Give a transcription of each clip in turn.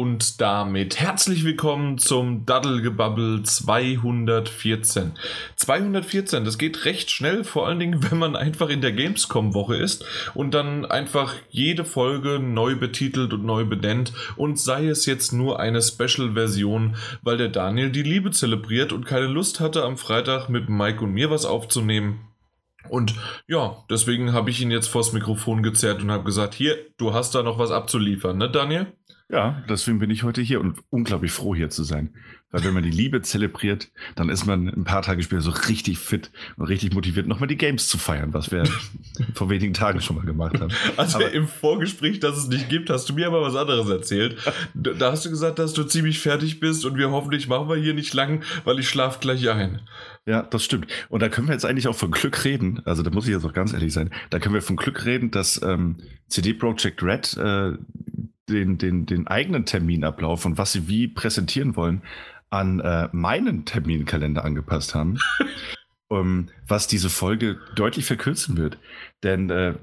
Und damit herzlich willkommen zum Daddelgebabbel 214. 214, das geht recht schnell, vor allen Dingen, wenn man einfach in der Gamescom-Woche ist und dann einfach jede Folge neu betitelt und neu benennt und sei es jetzt nur eine Special-Version, weil der Daniel die Liebe zelebriert und keine Lust hatte, am Freitag mit Mike und mir was aufzunehmen. Und ja, deswegen habe ich ihn jetzt vors Mikrofon gezerrt und habe gesagt, hier, du hast da noch was abzuliefern, ne Daniel? Ja, deswegen bin ich heute hier und unglaublich froh hier zu sein. Weil wenn man die Liebe zelebriert, dann ist man ein paar Tage später so richtig fit und richtig motiviert, nochmal die Games zu feiern, was wir vor wenigen Tagen schon mal gemacht haben. Also aber im Vorgespräch, dass es nicht gibt, hast du mir aber was anderes erzählt. Da hast du gesagt, dass du ziemlich fertig bist und wir hoffentlich machen wir hier nicht lang, weil ich schlaf gleich ein. Ja, das stimmt. Und da können wir jetzt eigentlich auch von Glück reden. Also da muss ich jetzt auch ganz ehrlich sein. Da können wir von Glück reden, dass ähm, CD Projekt Red äh, den, den, den eigenen Terminablauf und was sie wie präsentieren wollen, an äh, meinen Terminkalender angepasst haben. um, was diese Folge deutlich verkürzen wird. Denn äh,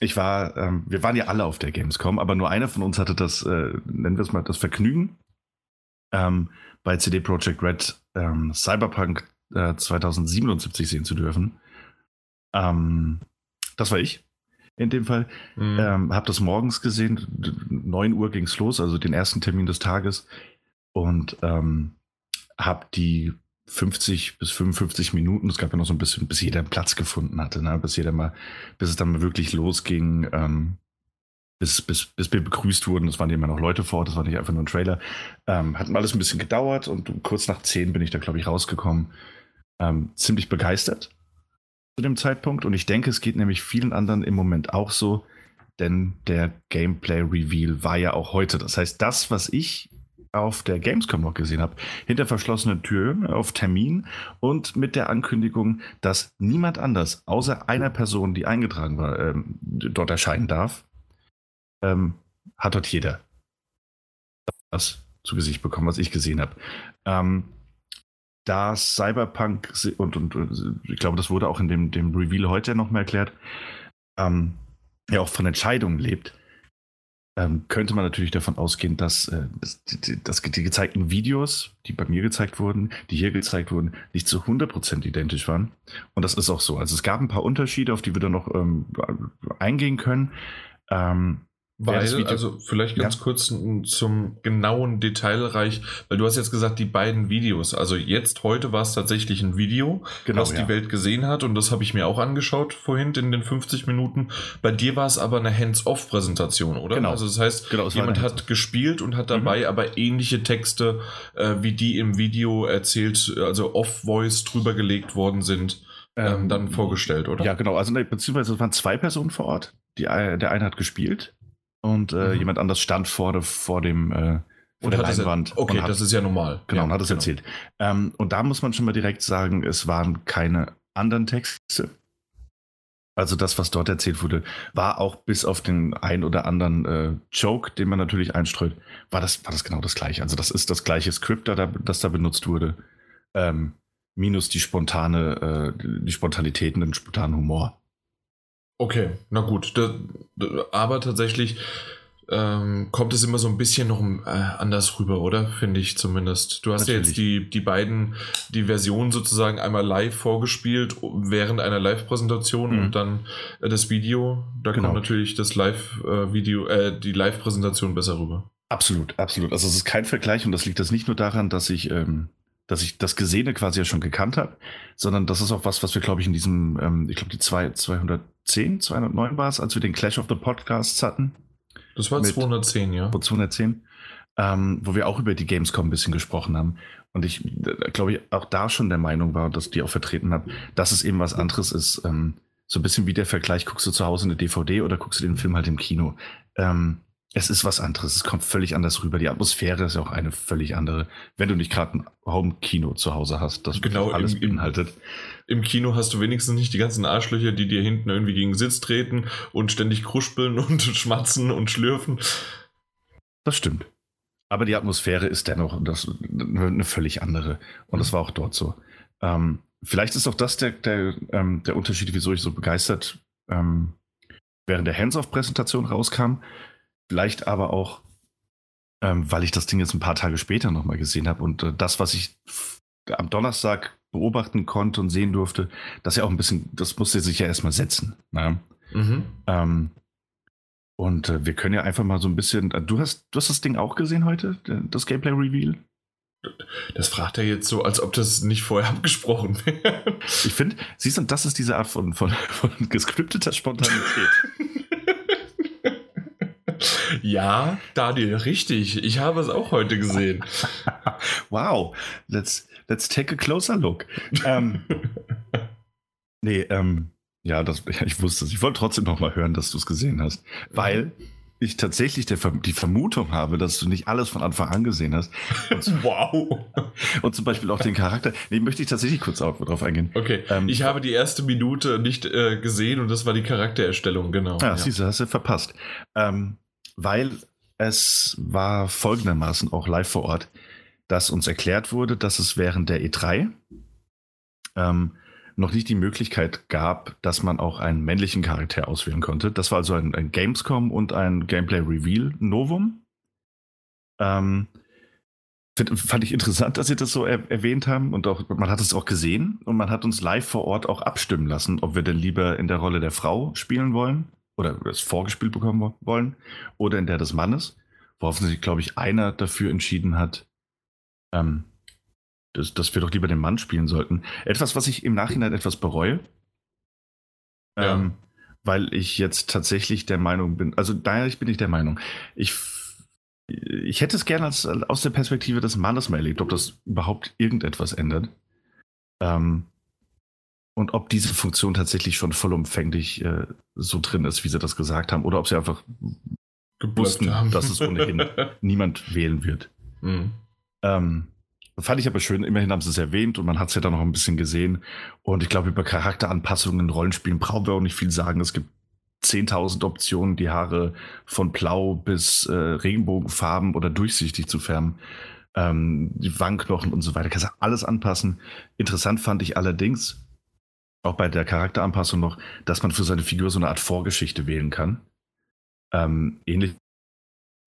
ich war, ähm, wir waren ja alle auf der Gamescom, aber nur einer von uns hatte das, äh, nennen wir es mal, das Vergnügen, ähm, bei CD Projekt Red ähm, Cyberpunk 2077 äh, sehen zu dürfen. Ähm, das war ich in dem Fall. Mhm. Ähm, habe das morgens gesehen, 9 Uhr ging es los, also den ersten Termin des Tages. Und ähm, habe die 50 bis 55 Minuten, es gab ja noch so ein bisschen, bis jeder einen Platz gefunden hatte, ne? bis jeder mal, bis es dann mal wirklich losging, ähm, bis, bis, bis wir begrüßt wurden, es waren immer noch Leute vor Ort, das war nicht einfach nur ein Trailer, ähm, hat alles ein bisschen gedauert und kurz nach 10 bin ich da, glaube ich, rausgekommen. Ähm, ziemlich begeistert zu dem Zeitpunkt. Und ich denke, es geht nämlich vielen anderen im Moment auch so, denn der Gameplay-Reveal war ja auch heute. Das heißt, das, was ich auf der Gamescom noch gesehen habe, hinter verschlossenen Türen auf Termin und mit der Ankündigung, dass niemand anders außer einer Person, die eingetragen war, ähm, dort erscheinen darf, ähm, hat dort jeder das zu Gesicht bekommen, was ich gesehen habe. Ähm, da Cyberpunk und, und, und, ich glaube, das wurde auch in dem, dem Reveal heute noch mal erklärt, ähm, ja auch von Entscheidungen lebt, ähm, könnte man natürlich davon ausgehen, dass, äh, die, dass, die, gezeigten Videos, die bei mir gezeigt wurden, die hier gezeigt wurden, nicht zu 100% identisch waren. Und das ist auch so. Also es gab ein paar Unterschiede, auf die wir dann noch ähm, eingehen können. Ähm, weil, also vielleicht ganz ja. kurz zum genauen Detailreich, weil du hast jetzt gesagt, die beiden Videos, also jetzt, heute war es tatsächlich ein Video, genau, was ja. die Welt gesehen hat und das habe ich mir auch angeschaut vorhin in den 50 Minuten. Bei dir war es aber eine Hands-off-Präsentation, oder? Genau. Also das heißt, genau, jemand hat gespielt und hat dabei mhm. aber ähnliche Texte, äh, wie die im Video erzählt, also off-voice drüber gelegt worden sind. Ähm, ähm, dann vorgestellt, oder? Ja, genau. Also beziehungsweise es waren zwei Personen vor Ort. Die, äh, der eine hat gespielt und äh, mhm. jemand anders stand vor, vor dem äh, vor der Leinwand. Er, okay, hat, das ist ja normal. Genau, ja, und hat es genau. erzählt. Ähm, und da muss man schon mal direkt sagen, es waren keine anderen Texte. Also das, was dort erzählt wurde, war auch bis auf den ein oder anderen äh, Joke, den man natürlich einstreut, war das, war das genau das gleiche. Also das ist das gleiche Skript, da, das da benutzt wurde, ähm, minus die spontane, äh, die Spontanität und den spontanen Humor. Okay, na gut. Da, da, aber tatsächlich ähm, kommt es immer so ein bisschen noch äh, anders rüber, oder? Finde ich zumindest. Du hast Natürlich. ja jetzt die, die beiden, die Versionen sozusagen einmal live vorgespielt während einer Live-Präsentation mhm. und dann äh, das Video. Da genau. kommt natürlich das Live-Video, äh, äh, die Live-Präsentation besser rüber. Absolut, absolut. Also es ist kein Vergleich und das liegt das nicht nur daran, dass ich ähm, dass ich das Gesehene quasi ja schon gekannt habe, sondern das ist auch was, was wir, glaube ich, in diesem, ähm, ich glaube, die zwei, 210, 209 war es, als wir den Clash of the Podcasts hatten. Das war 210, ja. 210, ähm, wo wir auch über die Gamescom ein bisschen gesprochen haben. Und ich, glaube ich, auch da schon der Meinung war, dass die auch vertreten hat, dass es eben was anderes ist. Ähm, so ein bisschen wie der Vergleich, guckst du zu Hause eine DVD oder guckst du den Film halt im Kino. Ähm, es ist was anderes. Es kommt völlig anders rüber. Die Atmosphäre ist ja auch eine völlig andere. Wenn du nicht gerade ein Home-Kino zu Hause hast, das genau, alles im, beinhaltet. Im Kino hast du wenigstens nicht die ganzen Arschlöcher, die dir hinten irgendwie gegen den Sitz treten und ständig kruspeln und schmatzen und schlürfen. Das stimmt. Aber die Atmosphäre ist dennoch das, eine völlig andere. Und das war auch dort so. Ähm, vielleicht ist auch das der, der, ähm, der Unterschied, wieso ich so begeistert ähm, während der Hands-off-Präsentation rauskam Vielleicht aber auch ähm, weil ich das Ding jetzt ein paar Tage später nochmal gesehen habe und äh, das, was ich am Donnerstag beobachten konnte und sehen durfte, das ja auch ein bisschen, das musste sich ja erstmal setzen. Ne? Mhm. Ähm, und äh, wir können ja einfach mal so ein bisschen. Äh, du hast, du hast das Ding auch gesehen heute, das Gameplay Reveal? Das fragt er jetzt so, als ob das nicht vorher abgesprochen wäre. Ich finde, siehst du, das ist diese Art von, von, von gescripteter Spontanität. ja, Daniel, richtig. Ich habe es auch heute gesehen. wow, let's, let's take a closer look. ähm, nee, ähm, ja, das, ich wusste es. Ich wollte trotzdem noch mal hören, dass du es gesehen hast. Weil ich tatsächlich der, die Vermutung habe, dass du nicht alles von Anfang an gesehen hast. Und, wow. Und zum Beispiel auch den Charakter. Nee, möchte ich tatsächlich kurz auf, drauf eingehen. Okay. Ähm, ich habe die erste Minute nicht äh, gesehen und das war die Charaktererstellung, genau. Ah, ja. siehst du, hast du verpasst. Ähm, weil es war folgendermaßen auch live vor Ort, dass uns erklärt wurde, dass es während der E3 ähm, noch nicht die Möglichkeit gab, dass man auch einen männlichen Charakter auswählen konnte. Das war also ein, ein Gamescom und ein Gameplay Reveal Novum. Ähm, fand ich interessant, dass Sie das so er erwähnt haben und auch man hat es auch gesehen und man hat uns live vor Ort auch abstimmen lassen, ob wir denn lieber in der Rolle der Frau spielen wollen oder es vorgespielt bekommen wollen oder in der des Mannes, worauf sich, glaube ich, einer dafür entschieden hat, ähm, dass, dass wir doch lieber den Mann spielen sollten. Etwas, was ich im Nachhinein etwas bereue. Ja. Ähm, weil ich jetzt tatsächlich der Meinung bin, also daher bin ich der Meinung, ich, ich hätte es gerne als, aus der Perspektive des Mannes mal erlebt, ob das überhaupt irgendetwas ändert. Ähm, und ob diese Funktion tatsächlich schon vollumfänglich äh, so drin ist, wie sie das gesagt haben, oder ob sie einfach wussten, dass es ohnehin niemand wählen wird. Mhm. Ähm, Fand ich aber schön, immerhin haben sie es erwähnt und man hat es ja dann noch ein bisschen gesehen. Und ich glaube, über Charakteranpassungen in Rollenspielen brauchen wir auch nicht viel sagen. Es gibt 10.000 Optionen, die Haare von blau bis äh, Regenbogenfarben oder durchsichtig zu färben. Ähm, die Wangenknochen und so weiter. Kannst du alles anpassen. Interessant fand ich allerdings, auch bei der Charakteranpassung noch, dass man für seine Figur so eine Art Vorgeschichte wählen kann. Ähm, ähnlich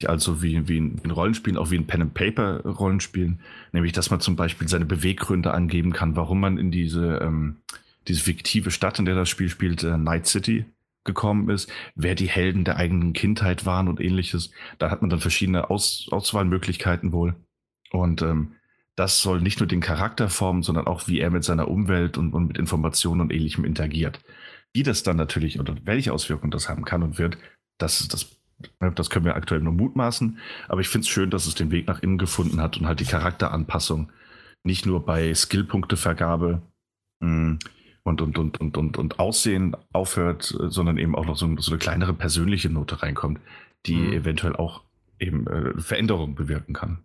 also wie, wie ein Rollenspiel, auch wie ein Pen-and-Paper-Rollenspiel, nämlich dass man zum Beispiel seine Beweggründe angeben kann, warum man in diese, ähm, diese fiktive Stadt, in der das Spiel spielt, äh, Night City, gekommen ist, wer die Helden der eigenen Kindheit waren und ähnliches. Da hat man dann verschiedene Aus Auswahlmöglichkeiten wohl. Und ähm, das soll nicht nur den Charakter formen, sondern auch, wie er mit seiner Umwelt und, und mit Informationen und ähnlichem interagiert. Wie das dann natürlich oder welche Auswirkungen das haben kann und wird, das das Ne, das können wir aktuell nur mutmaßen, aber ich finde es schön, dass es den Weg nach innen gefunden hat und halt die Charakteranpassung nicht nur bei Skillpunktevergabe mm, und, und, und, und, und, und Aussehen aufhört, sondern eben auch noch so, so eine kleinere persönliche Note reinkommt, die mhm. eventuell auch eben äh, Veränderungen bewirken kann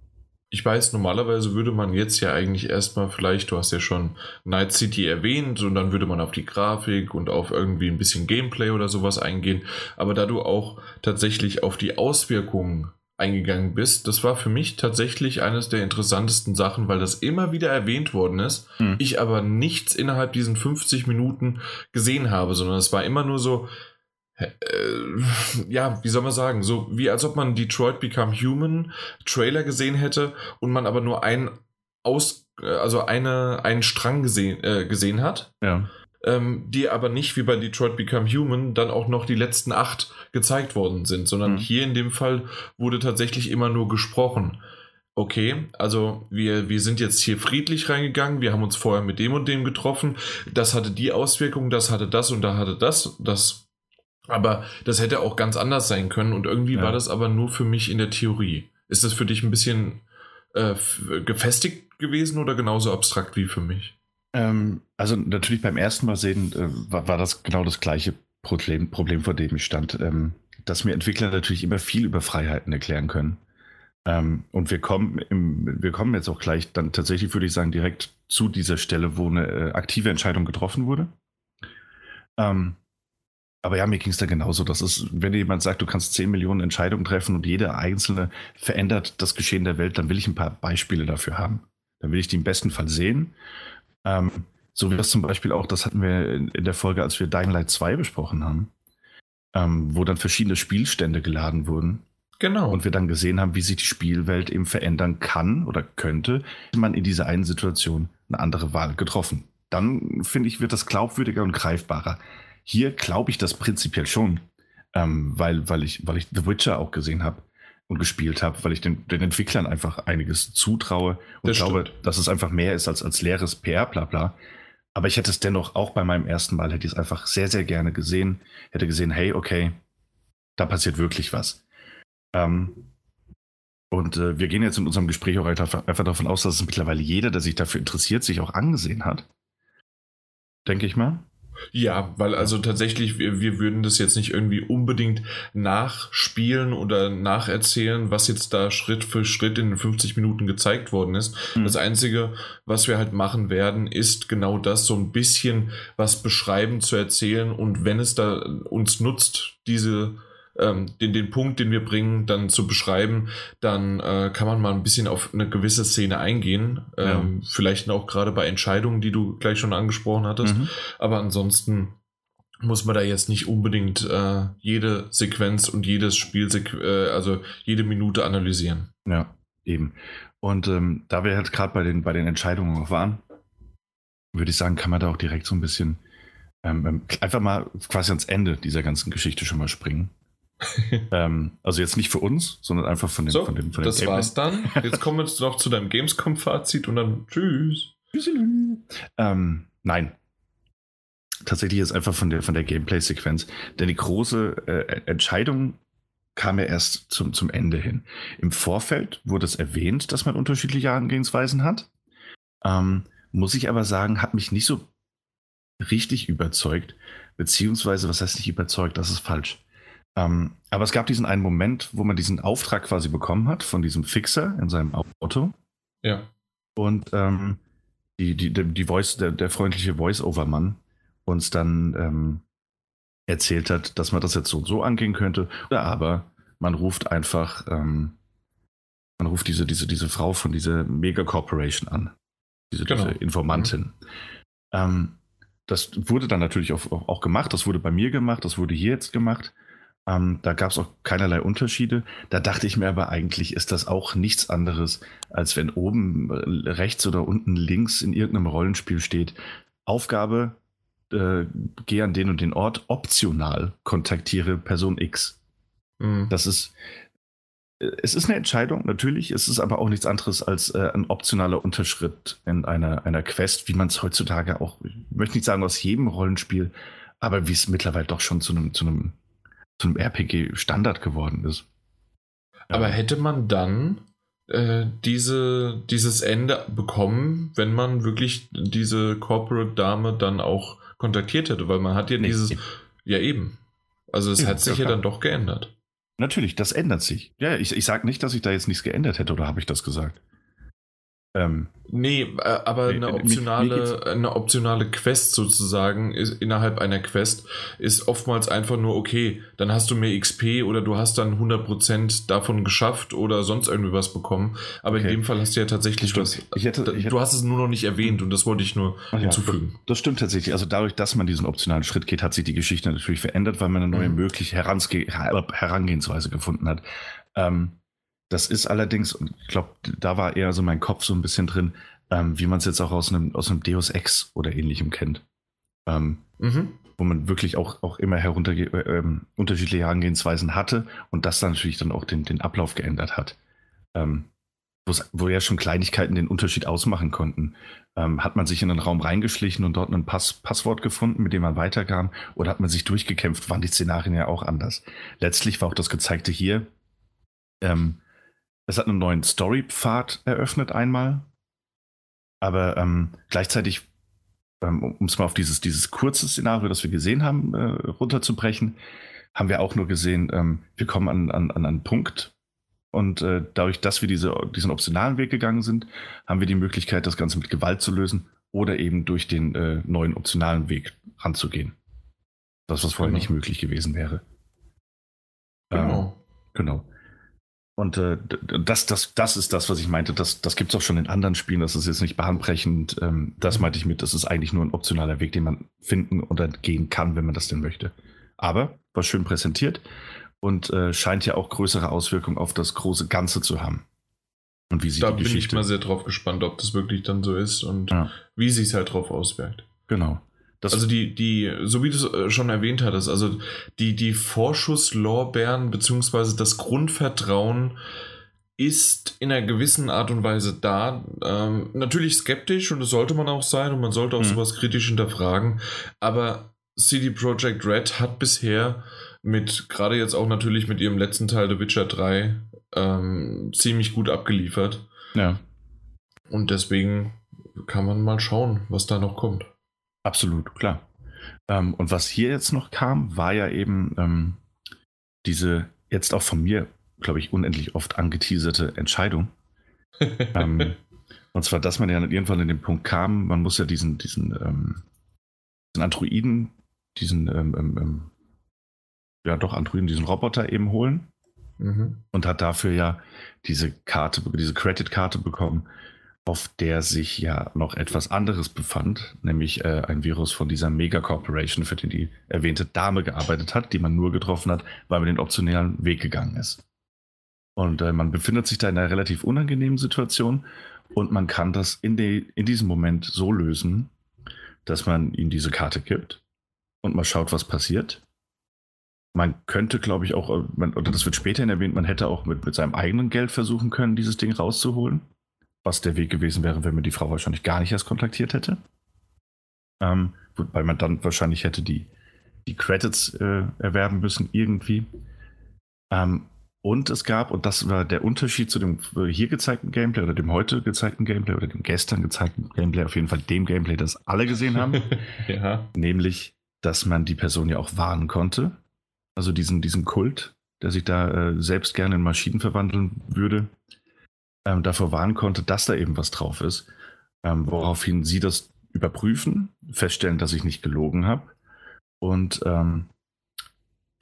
ich weiß, normalerweise würde man jetzt ja eigentlich erstmal vielleicht, du hast ja schon Night City erwähnt und dann würde man auf die Grafik und auf irgendwie ein bisschen Gameplay oder sowas eingehen. Aber da du auch tatsächlich auf die Auswirkungen eingegangen bist, das war für mich tatsächlich eines der interessantesten Sachen, weil das immer wieder erwähnt worden ist, hm. ich aber nichts innerhalb diesen 50 Minuten gesehen habe, sondern es war immer nur so, ja, wie soll man sagen, so wie als ob man Detroit Become Human Trailer gesehen hätte und man aber nur einen aus, äh, also eine, einen Strang gesehen, äh, gesehen hat. Ja. Ähm, die aber nicht wie bei Detroit Become Human dann auch noch die letzten acht gezeigt worden sind, sondern mhm. hier in dem Fall wurde tatsächlich immer nur gesprochen. Okay, also wir, wir sind jetzt hier friedlich reingegangen, wir haben uns vorher mit dem und dem getroffen, das hatte die Auswirkung, das hatte das und da hatte das, das aber das hätte auch ganz anders sein können und irgendwie ja. war das aber nur für mich in der Theorie. Ist das für dich ein bisschen äh, gefestigt gewesen oder genauso abstrakt wie für mich? Ähm, also natürlich beim ersten Mal sehen äh, war, war, das genau das gleiche Problem, Problem vor dem ich stand, ähm, dass mir Entwickler natürlich immer viel über Freiheiten erklären können. Ähm, und wir kommen, im, wir kommen jetzt auch gleich dann tatsächlich, würde ich sagen, direkt zu dieser Stelle, wo eine äh, aktive Entscheidung getroffen wurde. Ähm, aber ja, mir ging es da genauso. Das ist, wenn jemand sagt, du kannst 10 Millionen Entscheidungen treffen und jede einzelne verändert das Geschehen der Welt, dann will ich ein paar Beispiele dafür haben. Dann will ich die im besten Fall sehen. Ähm, so wie das zum Beispiel auch, das hatten wir in der Folge, als wir Dying Light 2 besprochen haben, ähm, wo dann verschiedene Spielstände geladen wurden. Genau. Und wir dann gesehen haben, wie sich die Spielwelt eben verändern kann oder könnte, hätte man in dieser einen Situation eine andere Wahl getroffen. Dann finde ich, wird das glaubwürdiger und greifbarer. Hier glaube ich das prinzipiell schon, ähm, weil, weil, ich, weil ich The Witcher auch gesehen habe und gespielt habe, weil ich den, den Entwicklern einfach einiges zutraue und Das glaube, stimmt. dass es einfach mehr ist als, als leeres PR, bla bla. Aber ich hätte es dennoch auch bei meinem ersten Mal, hätte ich es einfach sehr, sehr gerne gesehen. Hätte gesehen, hey, okay, da passiert wirklich was. Ähm, und äh, wir gehen jetzt in unserem Gespräch auch einfach, einfach davon aus, dass es mittlerweile jeder, der sich dafür interessiert, sich auch angesehen hat. Denke ich mal. Ja, weil also tatsächlich, wir, wir würden das jetzt nicht irgendwie unbedingt nachspielen oder nacherzählen, was jetzt da Schritt für Schritt in den 50 Minuten gezeigt worden ist. Mhm. Das Einzige, was wir halt machen werden, ist genau das, so ein bisschen was beschreiben, zu erzählen und wenn es da uns nutzt, diese ähm, den, den Punkt, den wir bringen, dann zu beschreiben, dann äh, kann man mal ein bisschen auf eine gewisse Szene eingehen. Ähm, Vielleicht auch gerade bei Entscheidungen, die du gleich schon angesprochen hattest. Mhm. Aber ansonsten muss man da jetzt nicht unbedingt äh, jede Sequenz und jedes Spiel, äh, also jede Minute analysieren. Ja, eben. Und ähm, da wir halt gerade bei den, bei den Entscheidungen noch waren, würde ich sagen, kann man da auch direkt so ein bisschen ähm, ähm, einfach mal quasi ans Ende dieser ganzen Geschichte schon mal springen. ähm, also jetzt nicht für uns, sondern einfach von den, So, von den, von den das Gameplay- war's dann. Jetzt kommen wir jetzt noch zu deinem Gamescom-Fazit und dann tschüss. Ähm, nein. Tatsächlich ist einfach von der, von der Gameplay-Sequenz. Denn die große äh, Entscheidung kam ja erst zum, zum Ende hin. Im Vorfeld wurde es erwähnt, dass man unterschiedliche Herangehensweisen hat. Ähm, muss ich aber sagen, hat mich nicht so richtig überzeugt. Beziehungsweise, was heißt nicht überzeugt? Das ist falsch. Ähm, aber es gab diesen einen Moment, wo man diesen Auftrag quasi bekommen hat von diesem Fixer in seinem Auto. Ja. Und ähm, die, die, die Voice, der, der freundliche Voice-Over-Mann uns dann ähm, erzählt hat, dass man das jetzt so und so angehen könnte. Oder aber man ruft einfach, ähm, man ruft diese, diese, diese Frau von dieser Mega Corporation an. Diese, Genau. diese Informantin. Ähm, das wurde dann natürlich auch, auch gemacht. Das wurde bei mir gemacht. Das wurde hier jetzt gemacht. Ähm, da gab es auch keinerlei Unterschiede. Da dachte ich mir aber eigentlich, ist das auch nichts anderes, als wenn oben äh, rechts oder unten links in irgendeinem Rollenspiel steht, Aufgabe, äh, geh an den und den Ort, optional kontaktiere Person X. Mhm. Das ist, äh, es ist eine Entscheidung, natürlich. Es ist aber auch nichts anderes als äh, ein optionaler Unterschritt in einer, einer Quest, wie man es heutzutage auch, ich möchte nicht sagen aus jedem Rollenspiel, aber wie es mittlerweile doch schon zu einem, zu einem, zu einem RPG-Standard geworden ist. Aber Ähm, hätte man dann äh, diese, dieses Ende bekommen, wenn man wirklich diese Corporate-Dame dann auch kontaktiert hätte? Weil man hat ja Nee, dieses. eben. Ja, eben. Also es Ja, hat sich ja, ja dann doch geändert. Natürlich, das ändert sich. Ja, ich, ich sage nicht, dass ich da jetzt nichts geändert hätte, oder habe ich das gesagt? Ähm, Nee, äh, aber Nee, eine mir- mir optionale, eine optionale Quest sozusagen ist innerhalb einer Quest ist oftmals einfach nur, okay, dann hast du mehr XP oder du hast dann 100% davon geschafft oder sonst irgendwie was bekommen. Aber in Okay. dem Fall hast du ja tatsächlich was. Ich hätte- ich hätte- du hast es nur noch nicht erwähnt und das wollte ich nur ja, hinzufügen. Das stimmt tatsächlich. Also dadurch, dass man diesen optionalen Schritt geht, hat sich die Geschichte natürlich verändert, weil man eine neue Mhm. mögliche Herange Her- Herangehensweise gefunden hat. Ähm, das ist allerdings, und ich glaube, da war eher so mein Kopf so ein bisschen drin, ähm, wie man es jetzt auch aus einem, aus einem Deus Ex oder ähnlichem kennt. Ähm, Mhm. wo man wirklich auch, auch immer herunter, äh, ähm, unterschiedliche Herangehensweisen hatte und das dann natürlich dann auch den, den Ablauf geändert hat. Ähm, wo ja schon Kleinigkeiten den Unterschied ausmachen konnten. Ähm, hat man sich in einen Raum reingeschlichen und dort ein Pass, Passwort gefunden, mit dem man weiterkam, oder hat man sich durchgekämpft, waren die Szenarien ja auch anders. Letztlich war auch das Gezeigte hier, ähm, es hat einen neuen Story-Pfad eröffnet einmal, aber ähm, gleichzeitig ähm, um es mal auf dieses, dieses kurze Szenario, das wir gesehen haben, äh, runterzubrechen, haben wir auch nur gesehen, ähm, wir kommen an, an, an einen Punkt und äh, dadurch, dass wir diese, diesen optionalen Weg gegangen sind, haben wir die Möglichkeit, das Ganze mit Gewalt zu lösen oder eben durch den äh, neuen optionalen Weg ranzugehen. Das, was vorher Genau. nicht möglich gewesen wäre. Ähm, Genau. Genau. Und äh, das, das, das ist das, was ich meinte. Das, das gibt es auch schon in anderen Spielen. Das ist jetzt nicht bahnbrechend. Ähm, das Mhm. meinte ich mit, das ist eigentlich nur ein optionaler Weg, den man finden oder gehen kann, wenn man das denn möchte. Aber war schön präsentiert. und äh, scheint ja auch größere Auswirkungen auf das große Ganze zu haben. Und wie sie da die bin ich mal sehr drauf gespannt, ob das wirklich dann so ist und ja. wie sich es halt drauf auswirkt. Genau. Das also die, die, so wie du es äh, schon erwähnt hattest, also die, die Vorschusslorbeeren beziehungsweise das Grundvertrauen ist in einer gewissen Art und Weise da. Ähm, natürlich skeptisch und das sollte man auch sein und man sollte auch mhm. sowas kritisch hinterfragen. Aber CD Projekt Red hat bisher mit, gerade jetzt auch natürlich mit ihrem letzten Teil The Witcher 3, ähm, ziemlich gut abgeliefert. Ja. Und deswegen kann man mal schauen, was da noch kommt. Absolut, klar. Ähm, und was hier jetzt noch kam, war ja eben ähm, diese jetzt auch von mir, glaube ich, unendlich oft angeteaserte Entscheidung. ähm, und zwar, dass man ja irgendwann in den Punkt kam, man muss ja diesen, diesen, ähm, diesen Androiden, diesen, ähm, ähm, ja doch Androiden, diesen Roboter eben holen. Mhm. Und hat dafür ja diese Karte, diese Credit-Karte bekommen, auf der sich ja noch etwas anderes befand, nämlich äh, ein Virus von dieser Mega Corporation, für den die erwähnte Dame gearbeitet hat, die man nur getroffen hat, weil man den optionalen Weg gegangen ist. Und äh, man befindet sich da in einer relativ unangenehmen Situation und man kann das in, die, in diesem Moment so lösen, dass man ihnen diese Karte gibt und mal schaut, was passiert. Man könnte, glaube ich, auch, äh, man, oder das wird später erwähnt, man hätte auch mit, mit seinem eigenen Geld versuchen können, dieses Ding rauszuholen was der Weg gewesen wäre, wenn man die Frau wahrscheinlich gar nicht erst kontaktiert hätte. Ähm, weil man dann wahrscheinlich hätte die, die Credits äh, erwerben müssen irgendwie. Ähm, und es gab, und das war der Unterschied zu dem hier gezeigten Gameplay oder dem heute gezeigten Gameplay oder dem gestern gezeigten Gameplay, auf jeden Fall dem Gameplay, das alle gesehen haben. ja. Nämlich, dass man die Person ja auch warnen konnte. Also diesen, diesen Kult, der sich da äh, selbst gerne in Maschinen verwandeln würde, ähm, davor warnen konnte, dass da eben was drauf ist. Ähm, woraufhin sie das überprüfen, feststellen, dass ich nicht gelogen habe und ähm,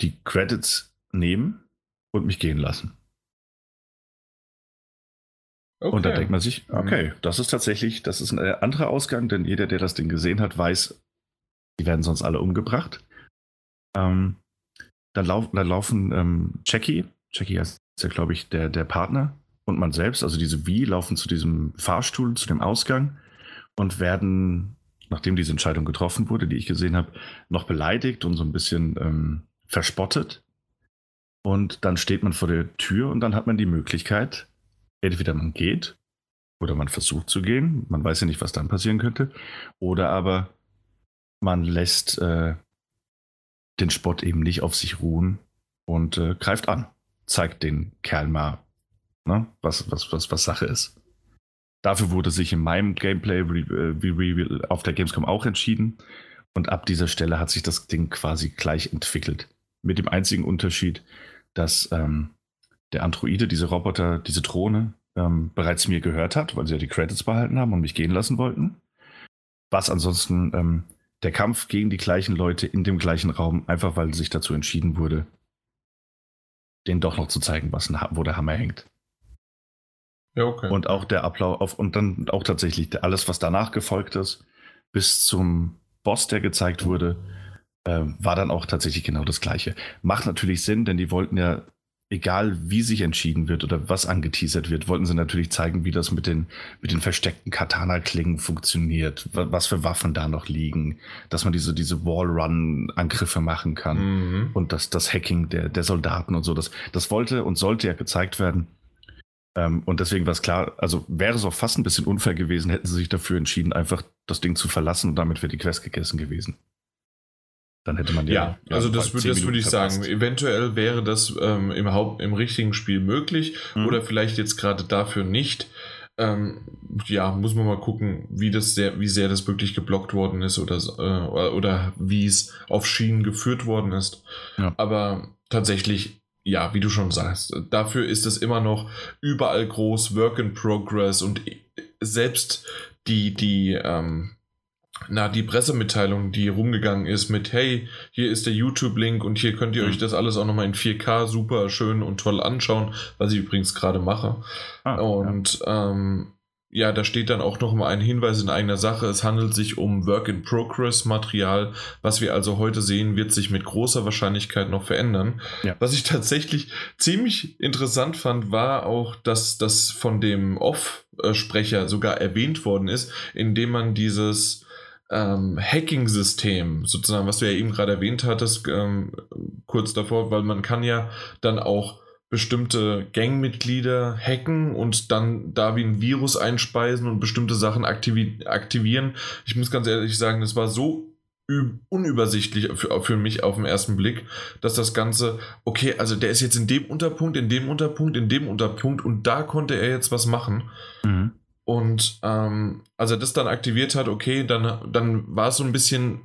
die Credits nehmen und mich gehen lassen. Okay. Und da denkt man sich, mhm. okay, das ist tatsächlich, das ist ein äh, anderer Ausgang, denn jeder, der das Ding gesehen hat, weiß, die werden sonst alle umgebracht. Ähm, dann, lauf, dann laufen ähm, Jackie, Jackie heißt ja, glaube ich, der, der Partner, und man selbst, also diese Wie, laufen zu diesem Fahrstuhl, zu dem Ausgang und werden, nachdem diese Entscheidung getroffen wurde, die ich gesehen habe, noch beleidigt und so ein bisschen ähm, verspottet. Und dann steht man vor der Tür und dann hat man die Möglichkeit, entweder man geht oder man versucht zu gehen, man weiß ja nicht, was dann passieren könnte, oder aber man lässt äh, den Spott eben nicht auf sich ruhen und äh, greift an, zeigt den Kerl mal, ne? was, was, was, was Sache ist. Dafür wurde sich in meinem Gameplay äh, auf der Gamescom auch entschieden. Und ab dieser Stelle hat sich das Ding quasi gleich entwickelt. Mit dem einzigen Unterschied, dass ähm, der Androide, diese Roboter, diese Drohne, ähm, bereits mir gehört hat, weil sie ja die Credits behalten haben und mich gehen lassen wollten. Was ansonsten ähm, der Kampf gegen die gleichen Leute in dem gleichen Raum, einfach weil sich dazu entschieden wurde, denen doch noch zu zeigen, was, wo der Hammer hängt. Ja, okay. Und auch der Ablauf und dann auch tatsächlich alles, was danach gefolgt ist, bis zum Boss, der gezeigt wurde, äh, war dann auch tatsächlich genau das Gleiche. Macht natürlich Sinn, denn die wollten ja, egal wie sich entschieden wird oder was angeteasert wird, wollten sie natürlich zeigen, wie das mit den, mit den versteckten Katana-Klingen funktioniert, was für Waffen da noch liegen, dass man diese, diese Wallrun-Angriffe machen kann mhm. und das, das Hacking der, der Soldaten und so. Das, das wollte und sollte ja gezeigt werden. Ähm, und deswegen war es klar, also wäre es auch fast ein bisschen unfair gewesen, hätten sie sich dafür entschieden, einfach das Ding zu verlassen und damit wäre die Quest gegessen gewesen. Dann hätte man ja. Ja, also das, das würde ich verpasst. sagen. Eventuell wäre das ähm, im, Haupt, im richtigen Spiel möglich mhm. oder vielleicht jetzt gerade dafür nicht. Ähm, ja, muss man mal gucken, wie das sehr, wie sehr das wirklich geblockt worden ist oder, äh, oder wie es auf Schienen geführt worden ist. Ja. Aber tatsächlich ja, wie du schon sagst, dafür ist es immer noch überall groß, Work in Progress und selbst die, die, ähm, na, die Pressemitteilung, die rumgegangen ist mit, hey, hier ist der YouTube-Link und hier könnt ihr mhm. euch das alles auch nochmal in 4K super schön und toll anschauen, was ich übrigens gerade mache. Ah, und ja. ähm, ja, da steht dann auch noch mal ein Hinweis in eigener Sache. Es handelt sich um Work-in-Progress-Material. Was wir also heute sehen, wird sich mit großer Wahrscheinlichkeit noch verändern. Ja. Was ich tatsächlich ziemlich interessant fand, war auch, dass das von dem Off-Sprecher sogar erwähnt worden ist, indem man dieses ähm, Hacking-System, sozusagen, was du ja eben gerade erwähnt hattest, ähm, kurz davor, weil man kann ja dann auch bestimmte Gangmitglieder hacken und dann da wie ein Virus einspeisen und bestimmte Sachen aktivi aktivieren. Ich muss ganz ehrlich sagen, das war so unübersichtlich für, für mich auf den ersten Blick, dass das Ganze, okay, also der ist jetzt in dem Unterpunkt, in dem Unterpunkt, in dem Unterpunkt und da konnte er jetzt was machen. Mhm. Und ähm, als er das dann aktiviert hat, okay, dann, dann war es so ein bisschen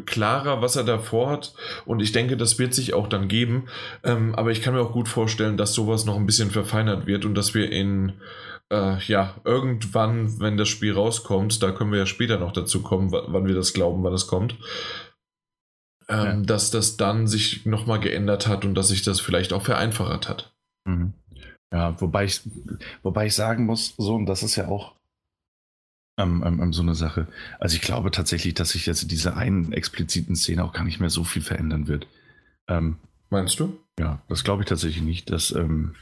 klarer, was er da vorhat. Und ich denke, das wird sich auch dann geben. Ähm, aber ich kann mir auch gut vorstellen, dass sowas noch ein bisschen verfeinert wird und dass wir in, äh, ja, irgendwann, wenn das Spiel rauskommt, da können wir ja später noch dazu kommen, wann wir das glauben, wann es kommt, ähm, ja. dass das dann sich nochmal geändert hat und dass sich das vielleicht auch vereinfacht hat. Mhm. Ja, wobei ich, wobei ich sagen muss, so, und das ist ja auch ähm, ähm, so eine Sache. Also ich glaube tatsächlich, dass sich jetzt diese einen expliziten Szene auch gar nicht mehr so viel verändern wird. Ähm, Meinst du? Ja, das glaube ich tatsächlich nicht. Dass, ähm,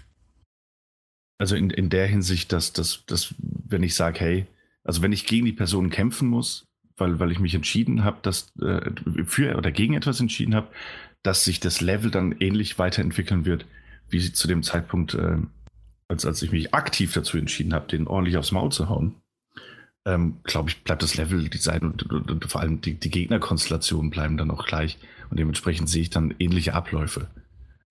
also in, in der Hinsicht, dass, dass, dass wenn ich sage, hey, also wenn ich gegen die Person kämpfen muss, weil, weil ich mich entschieden habe, dass äh, für oder gegen etwas entschieden habe, dass sich das Level dann ähnlich weiterentwickeln wird, wie sie zu dem Zeitpunkt, äh, als, als ich mich aktiv dazu entschieden habe, den ordentlich aufs Maul zu hauen ähm, glaube ich, bleibt das Level-Design und, und, und, vor allem die, die Gegnerkonstellationen bleiben dann auch gleich. Und dementsprechend sehe ich dann ähnliche Abläufe.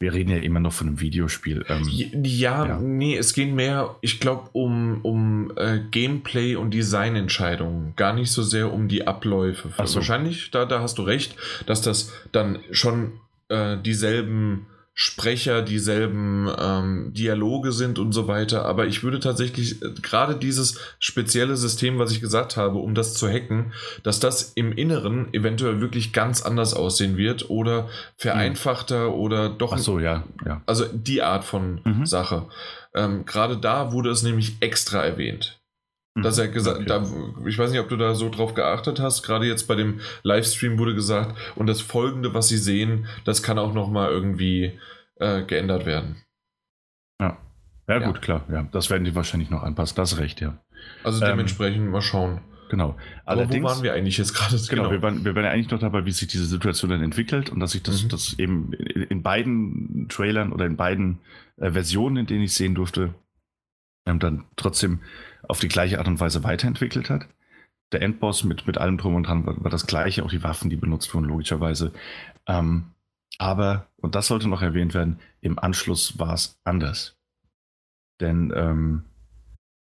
Wir reden ja immer noch von einem Videospiel. Ähm, ja, ja, nee, es geht mehr, ich glaube, um, um äh, Gameplay und Designentscheidungen. Gar nicht so sehr um die Abläufe. So. Wahrscheinlich, da, da hast du recht, dass das dann schon äh, dieselben Sprecher dieselben ähm, Dialoge sind und so weiter. Aber ich würde tatsächlich äh, gerade dieses spezielle System, was ich gesagt habe, um das zu hacken, dass das im Inneren eventuell wirklich ganz anders aussehen wird oder vereinfachter mhm. oder doch. Ach so, ja, ja. Also die Art von mhm. Sache. Ähm, gerade da wurde es nämlich extra erwähnt. Dass er gesagt, okay. da, ich weiß nicht, ob du da so drauf geachtet hast. Gerade jetzt bei dem Livestream wurde gesagt, und das Folgende, was sie sehen, das kann auch nochmal irgendwie äh, geändert werden. Ja. ja. gut, klar. Ja, das werden die wahrscheinlich noch anpassen. Das ist recht, ja. Also ähm, dementsprechend ähm, mal schauen. Genau. Allerdings, Aber wo waren wir eigentlich jetzt gerade? Genau, genau, Wir, waren, wir waren ja eigentlich noch dabei, wie sich diese Situation dann entwickelt und dass sich das, mhm. das eben in beiden Trailern oder in beiden äh, Versionen, in denen ich sehen durfte, ähm, dann trotzdem auf die gleiche Art und Weise weiterentwickelt hat. Der Endboss mit, mit allem drum und dran war, war das gleiche, auch die Waffen, die benutzt wurden, logischerweise. Ähm, aber, und das sollte noch erwähnt werden, im Anschluss war es anders. Denn ähm,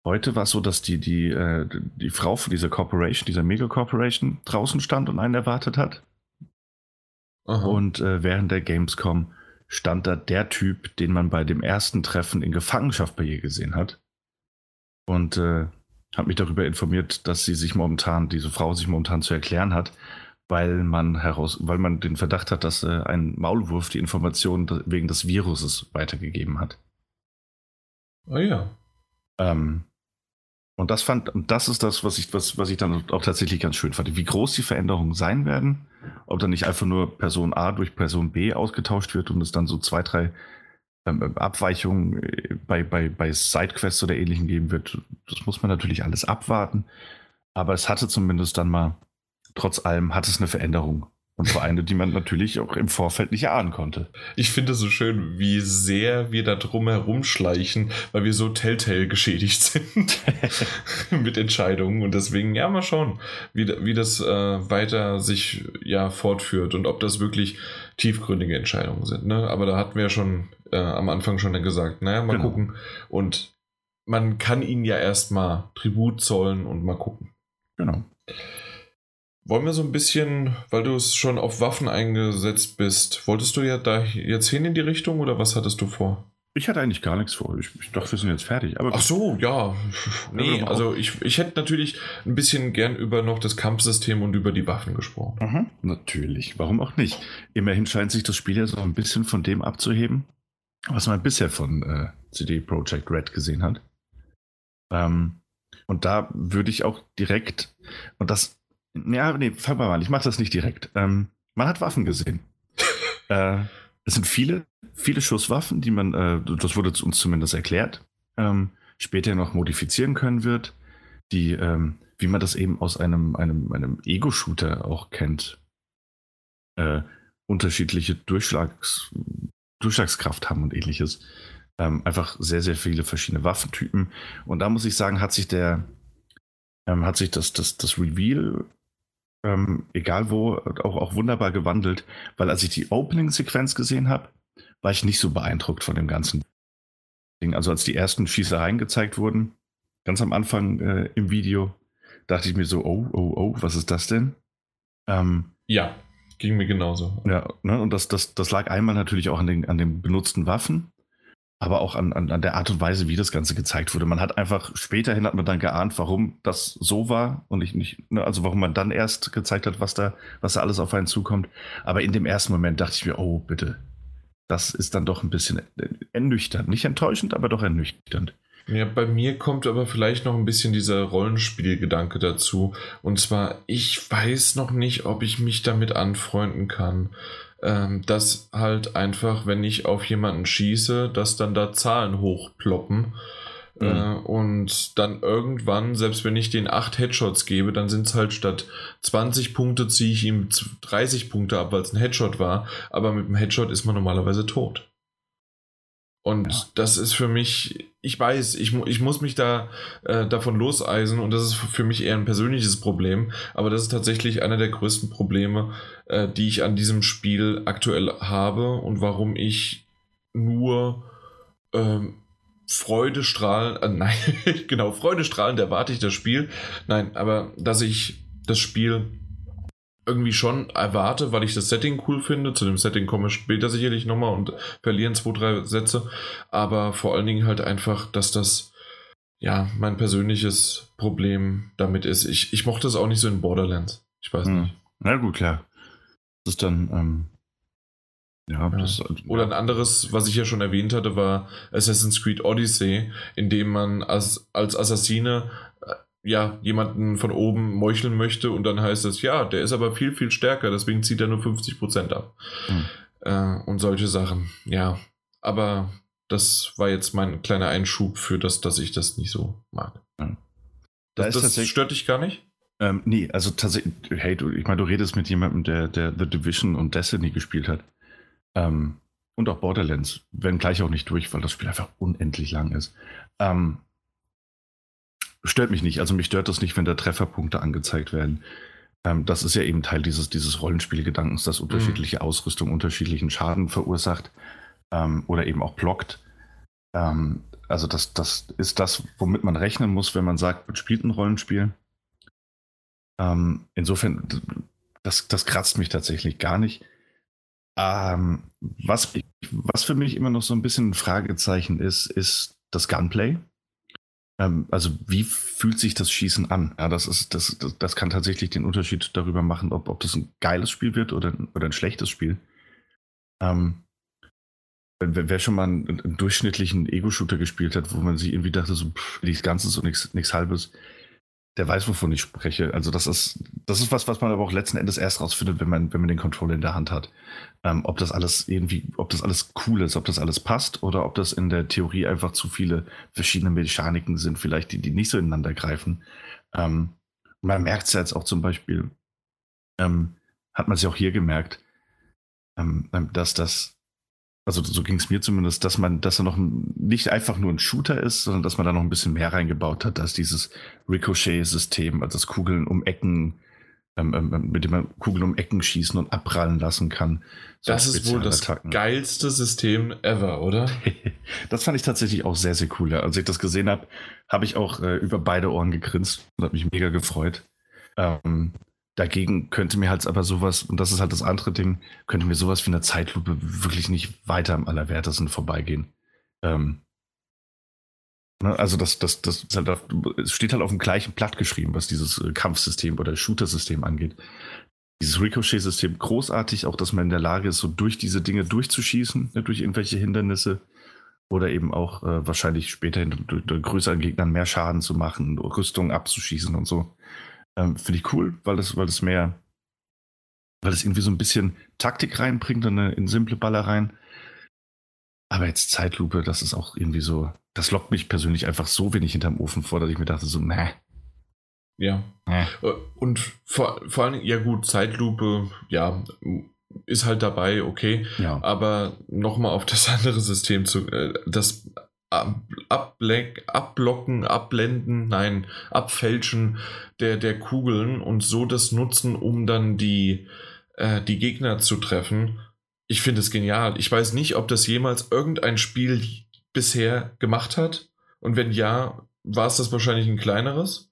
heute war es so, dass die, die, äh, die Frau von dieser Corporation, dieser Mega-Corporation, draußen stand und einen erwartet hat. Aha. Und äh, während der Gamescom stand da der Typ, den man bei dem ersten Treffen in Gefangenschaft bei ihr gesehen hat und äh, habe mich darüber informiert, dass sie sich momentan, diese Frau sich momentan zu erklären hat, weil man heraus, weil man den Verdacht hat, dass äh, ein Maulwurf die Informationen wegen des Viruses weitergegeben hat. Oh ja. Ähm, und das fand, und das ist das, was ich, was, was ich dann auch tatsächlich ganz schön fand. Wie groß die Veränderungen sein werden, ob dann nicht einfach nur Person A durch Person B ausgetauscht wird und es dann so zwei, drei ähm, ähm, Abweichungen äh, bei, bei, bei Sidequests oder ähnlichem geben wird, das muss man natürlich alles abwarten. Aber es hatte zumindest dann mal, trotz allem, hat es eine Veränderung. Und zwar eine, die man natürlich auch im Vorfeld nicht erahnen konnte. Ich finde es so schön, wie sehr wir da drum herumschleichen, weil wir so Telltale geschädigt sind mit Entscheidungen. Und deswegen, ja, mal schauen, wie, wie das äh, weiter sich ja fortführt und ob das wirklich tiefgründige Entscheidungen sind. Ne? Aber da hatten wir ja schon äh, am Anfang schon gesagt, naja, mal genau. gucken. Und man kann ihnen ja erstmal Tribut zollen und mal gucken. Genau. Wollen wir so ein bisschen, weil du es schon auf Waffen eingesetzt bist, wolltest du ja da jetzt hin in die Richtung oder was hattest du vor? Ich hatte eigentlich gar nichts vor. Ich, ich dachte, wir sind jetzt fertig. Aber Ach so, ja. Nee, also ich, ich hätte natürlich ein bisschen gern über noch das Kampfsystem und über die Waffen gesprochen. Mhm, natürlich. Warum auch nicht? Immerhin scheint sich das Spiel ja so ein bisschen von dem abzuheben, was man bisher von äh, CD Projekt Red gesehen hat. Ähm, Und da würde ich auch direkt, und das, ja, nee, fangen wir mal an, ich mache das nicht direkt. Ähm, man hat Waffen gesehen. äh, es sind viele, viele Schusswaffen, die man, äh, das wurde uns zumindest erklärt, ähm, später noch modifizieren können wird, die, ähm, wie man das eben aus einem, einem, einem Ego-Shooter auch kennt, äh, unterschiedliche Durchschlags, Durchschlagskraft haben und ähnliches. Ähm, einfach sehr, sehr viele verschiedene Waffentypen. Und da muss ich sagen, hat sich der, ähm, hat sich das, das, das Reveal, ähm, egal wo, auch, auch wunderbar gewandelt, weil als ich die Opening-Sequenz gesehen habe, war ich nicht so beeindruckt von dem ganzen Ding. Also als die ersten Schießereien gezeigt wurden, ganz am Anfang äh, im Video, dachte ich mir so, oh, oh, oh, was ist das denn? Ähm, ja, ging mir genauso. Ja, ne, und das, das, das lag einmal natürlich auch an den, an den benutzten Waffen, aber auch an, an, an der Art und Weise, wie das Ganze gezeigt wurde. Man hat einfach, späterhin hat man dann geahnt, warum das so war und ich nicht, ne, also warum man dann erst gezeigt hat, was da, was da alles auf einen zukommt. Aber in dem ersten Moment dachte ich mir, oh, bitte. Das ist dann doch ein bisschen ernüchternd. Nicht enttäuschend, aber doch ernüchternd. Ja, bei mir kommt aber vielleicht noch ein bisschen dieser Rollenspielgedanke dazu. Und zwar, ich weiß noch nicht, ob ich mich damit anfreunden kann ähm, dass halt einfach, wenn ich auf jemanden schieße, dass dann da Zahlen hochploppen. Mhm. Äh, und dann irgendwann, selbst wenn ich den 8 Headshots gebe, dann sind es halt statt 20 Punkte, ziehe ich ihm 30 Punkte ab, weil es ein Headshot war. Aber mit dem Headshot ist man normalerweise tot. Und ja. das ist für mich, ich weiß, ich, ich muss mich da äh, davon loseisen und das ist für mich eher ein persönliches Problem, aber das ist tatsächlich einer der größten Probleme, äh, die ich an diesem Spiel aktuell habe und warum ich nur ähm, Freudestrahlen, äh, nein, genau, Freudestrahlend erwarte ich das Spiel. Nein, aber dass ich das Spiel irgendwie schon erwarte, weil ich das Setting cool finde. Zu dem Setting komme ich später sicherlich nochmal und verlieren zwei, drei Sätze. Aber vor allen Dingen halt einfach, dass das ja mein persönliches Problem damit ist. Ich, ich mochte es auch nicht so in Borderlands. Ich weiß hm. nicht. Na gut, klar. Das ist dann, ähm, ja, ja. Das, Oder ein anderes, was ich ja schon erwähnt hatte, war Assassin's Creed Odyssey, in dem man als, als Assassine ja, jemanden von oben meucheln möchte und dann heißt es, ja, der ist aber viel, viel stärker, deswegen zieht er nur 50% ab. Hm. Äh, und solche Sachen, ja. Aber das war jetzt mein kleiner Einschub für das, dass ich das nicht so mag. Ja. Das, da das stört dich gar nicht? Ähm, nee, also tatsächlich, hey, du, ich meine, du redest mit jemandem, der, der The Division und Destiny gespielt hat. Ähm, und auch Borderlands, wenn gleich auch nicht durch, weil das Spiel einfach unendlich lang ist. Ähm, stört mich nicht. Also mich stört das nicht, wenn da Trefferpunkte angezeigt werden. Ähm, das ist ja eben Teil dieses, dieses Rollenspielgedankens, dass unterschiedliche mhm. Ausrüstung unterschiedlichen Schaden verursacht ähm, oder eben auch blockt. Ähm, also das, das ist das, womit man rechnen muss, wenn man sagt, man spielt ein Rollenspiel. Ähm, insofern, das, das kratzt mich tatsächlich gar nicht. Ähm, was, was für mich immer noch so ein bisschen ein Fragezeichen ist, ist das Gunplay. Ähm, also wie fühlt sich das Schießen an? Ja, das, ist, das, das, das, kann tatsächlich den Unterschied darüber machen, ob, ob das ein geiles Spiel wird oder, oder ein schlechtes Spiel. Ähm, wer schon mal einen, durchschnittlichen Ego-Shooter gespielt hat, wo man sich irgendwie dachte, so pff, nichts Ganzes und nichts Halbes, der weiß, wovon ich spreche. Also das ist, das ist was, was man aber auch letzten Endes erst rausfindet, wenn man, wenn man den Controller in der Hand hat. Ähm, ob das alles irgendwie, ob das alles cool ist, ob das alles passt oder ob das in der Theorie einfach zu viele verschiedene Mechaniken sind, vielleicht, die, die nicht so ineinander greifen. Ähm, man merkt es ja jetzt auch zum Beispiel, ähm, hat man es ja auch hier gemerkt, ähm, dass das also so ging es mir zumindest, dass man, dass er noch nicht einfach nur ein Shooter ist, sondern dass man da noch ein bisschen mehr reingebaut hat, dass dieses Ricochet-System, also das Kugeln um Ecken, ähm, ähm, ähm, mit dem man Kugeln um Ecken schießen und abprallen lassen kann. So das ist wohl das geilste System ever, oder? das fand ich tatsächlich auch sehr, sehr cool. Ja. Als ich das gesehen habe, habe ich auch äh, über beide Ohren gegrinst und habe mich mega gefreut. Ähm, Dagegen könnte mir halt aber sowas, und das ist halt das andere Ding, könnte mir sowas wie eine Zeitlupe wirklich nicht weiter am Allerwertesten vorbeigehen. Ähm, ne, also das, das, das halt auf, steht halt auf dem gleichen Blatt geschrieben, was dieses äh, Kampfsystem oder Shooter-System angeht. Dieses Ricochet-System großartig, auch dass man in der Lage ist, so durch diese Dinge durchzuschießen, ne, durch irgendwelche Hindernisse. oder eben auch äh, wahrscheinlich später größeren Gegnern mehr Schaden zu machen, Rüstungen abzuschießen und so. Ähm, Finde ich cool, weil das, weil das mehr, weil das irgendwie so ein bisschen Taktik reinbringt und in simple Ballereien. Aber jetzt Zeitlupe, das ist auch irgendwie so, das lockt mich persönlich einfach so wenig hinterm Ofen vor, dass ich mir dachte, so, meh. Ja. Äh. Und vor, vor allem, ja gut, Zeitlupe, ja, ist halt dabei, okay. Ja. Aber nochmal auf das andere System zu, äh, Ableck, Abblocken, Abblenden, nein, Abfälschen der, der Kugeln und so das nutzen, um dann die, äh, die Gegner zu treffen. Ich finde es genial. Ich weiß nicht, ob das jemals irgendein Spiel bisher gemacht hat. Und wenn ja, war es das wahrscheinlich ein kleineres,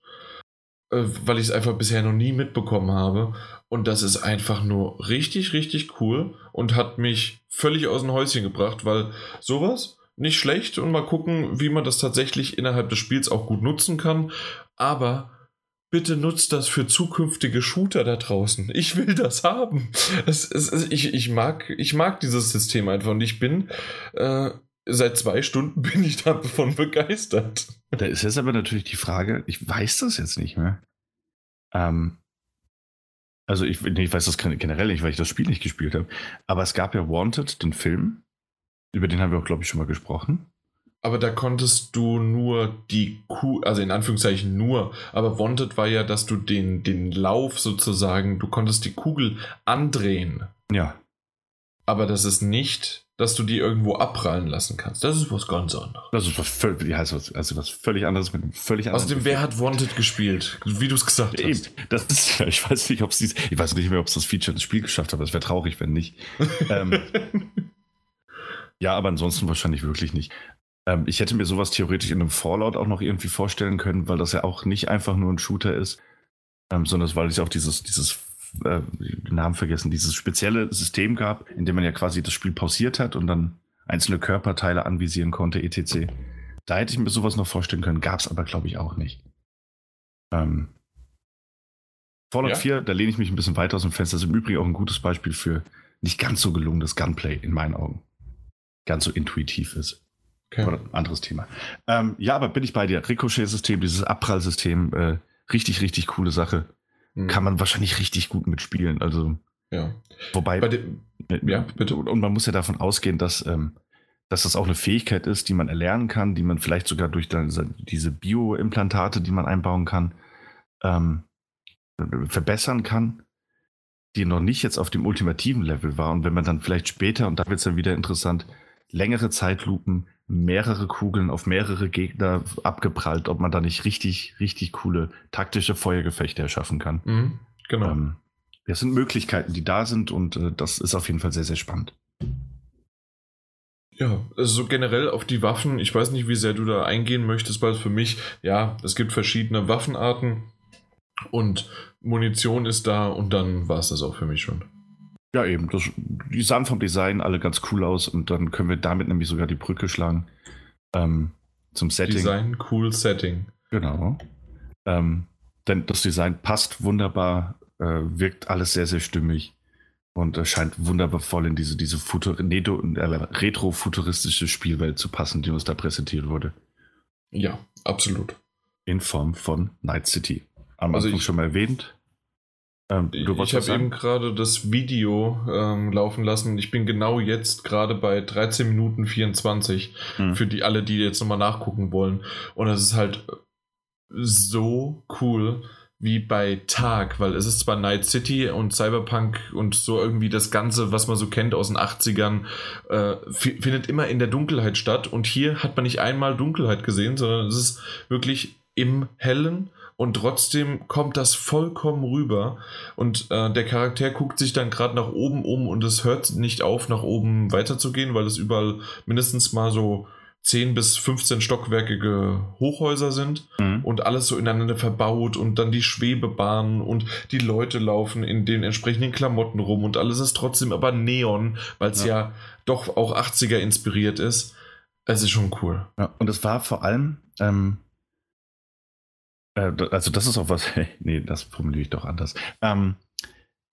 äh, weil ich es einfach bisher noch nie mitbekommen habe. Und das ist einfach nur richtig, richtig cool und hat mich völlig aus dem Häuschen gebracht, weil sowas nicht schlecht und mal gucken, wie man das tatsächlich innerhalb des Spiels auch gut nutzen kann. Aber bitte nutzt das für zukünftige Shooter da draußen. Ich will das haben. Es, es, ich, ich, mag, ich mag dieses System einfach und ich bin äh, seit zwei Stunden bin ich davon begeistert. Da ist jetzt aber natürlich die Frage, ich weiß das jetzt nicht mehr. Ähm, also ich, ich weiß das generell nicht, weil ich das Spiel nicht gespielt habe. Aber es gab ja Wanted, den Film. Über den haben wir auch, glaube ich, schon mal gesprochen. Aber da konntest du nur die Kuh, also in Anführungszeichen nur, aber Wanted war ja, dass du den, den Lauf sozusagen, du konntest die Kugel andrehen. Ja. Aber das ist nicht dass du die irgendwo abprallen lassen kannst. Das ist was ganz anderes. Das ist was völlig, ja, also was völlig anderes mit einem völlig anderen. Außerdem, wer hat Wanted gespielt? Wie du es gesagt Eben. hast. Das ist, ich weiß nicht, ob es ich weiß nicht mehr, ob es das Feature des Spiels geschafft hat. Es wäre traurig, wenn nicht. ähm, ja, aber ansonsten wahrscheinlich wirklich nicht. Ähm, ich hätte mir sowas theoretisch in einem Fallout auch noch irgendwie vorstellen können, weil das ja auch nicht einfach nur ein Shooter ist, ähm, sondern weil es auch dieses, dieses äh, den Namen vergessen, dieses spezielle System gab, in dem man ja quasi das Spiel pausiert hat und dann einzelne Körperteile anvisieren konnte, etc. Da hätte ich mir sowas noch vorstellen können, gab es aber, glaube ich, auch nicht. Ähm, Fallout ja. 4, da lehne ich mich ein bisschen weiter aus dem Fenster. Das ist im Übrigen auch ein gutes Beispiel für nicht ganz so gelungenes Gunplay in meinen Augen. Ganz so intuitiv ist. Okay. Oder ein anderes Thema. Ähm, ja, aber bin ich bei dir. Ricochet-System, dieses Abprallsystem, äh, richtig, richtig coole Sache mhm. kann man wahrscheinlich richtig gut mitspielen. Also, ja. Wobei, dem, äh, ja, bitte. Und man muss ja davon ausgehen, dass, ähm, dass das auch eine Fähigkeit ist, die man erlernen kann, die man vielleicht sogar durch dann diese Bioimplantate, die man einbauen kann, ähm, verbessern kann, die noch nicht jetzt auf dem ultimativen Level war. Und wenn man dann vielleicht später, und da wird es dann wieder interessant, längere Zeitlupen, mehrere Kugeln auf mehrere Gegner abgeprallt, ob man da nicht richtig, richtig coole taktische Feuergefechte erschaffen kann. Mhm, genau. Ähm, das sind Möglichkeiten, die da sind und äh, das ist auf jeden Fall sehr, sehr spannend. Ja, also so generell auf die Waffen, ich weiß nicht, wie sehr du da eingehen möchtest, weil für mich, ja, es gibt verschiedene Waffenarten und Munition ist da und dann war es das auch für mich schon. Ja, eben. Das, die sahen vom Design alle ganz cool aus und dann können wir damit nämlich sogar die Brücke schlagen ähm, zum Setting. Design, cool Setting. Genau. Ähm, denn das Design passt wunderbar, äh, wirkt alles sehr, sehr stimmig und äh, scheint wunderbar voll in diese, diese Futur äh, retro-futuristische Spielwelt zu passen, die uns da präsentiert wurde. Ja, absolut. In Form von Night City. Am also Anfang schon mal erwähnt. Ähm, ich habe eben gerade das Video ähm, laufen lassen. Ich bin genau jetzt gerade bei 13 Minuten 24 mhm. für die alle, die jetzt nochmal nachgucken wollen. Und es ist halt so cool wie bei Tag, weil es ist zwar Night City und Cyberpunk und so irgendwie das Ganze, was man so kennt aus den 80ern, äh, findet immer in der Dunkelheit statt. Und hier hat man nicht einmal Dunkelheit gesehen, sondern es ist wirklich im Hellen und trotzdem kommt das vollkommen rüber und äh, der Charakter guckt sich dann gerade nach oben um und es hört nicht auf, nach oben weiterzugehen, weil es überall mindestens mal so 10 bis 15 stockwerkige Hochhäuser sind mhm. und alles so ineinander verbaut und dann die Schwebebahnen und die Leute laufen in den entsprechenden Klamotten rum und alles ist trotzdem aber Neon, weil es ja. ja. doch auch 80er inspiriert ist. Es ist schon cool. Ja, und es war vor allem, ähm, äh, also das ist auch was, nee, das formuliere ich doch anders. Ähm,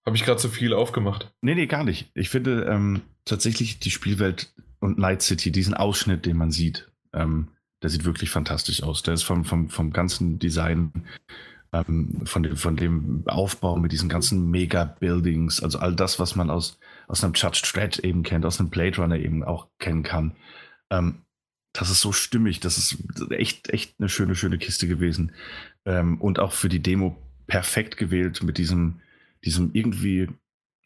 Habe ich gerade zu viel aufgemacht? Nee, nee, gar nicht. Ich finde ähm, tatsächlich, die Spielwelt und Night City, diesen Ausschnitt, den man sieht, ähm, der sieht wirklich fantastisch aus. Der ist vom, vom, vom ganzen Design, ähm, von, dem, von dem Aufbau mit diesen ganzen Mega-Buildings, also all das, was man aus, aus einem Judge Dredd eben kennt, aus einem Blade Runner eben auch kennen kann. Ähm, das ist so stimmig, das ist echt, echt eine schöne, schöne Kiste gewesen. Ähm, und auch für die Demo perfekt gewählt mit diesem, diesem irgendwie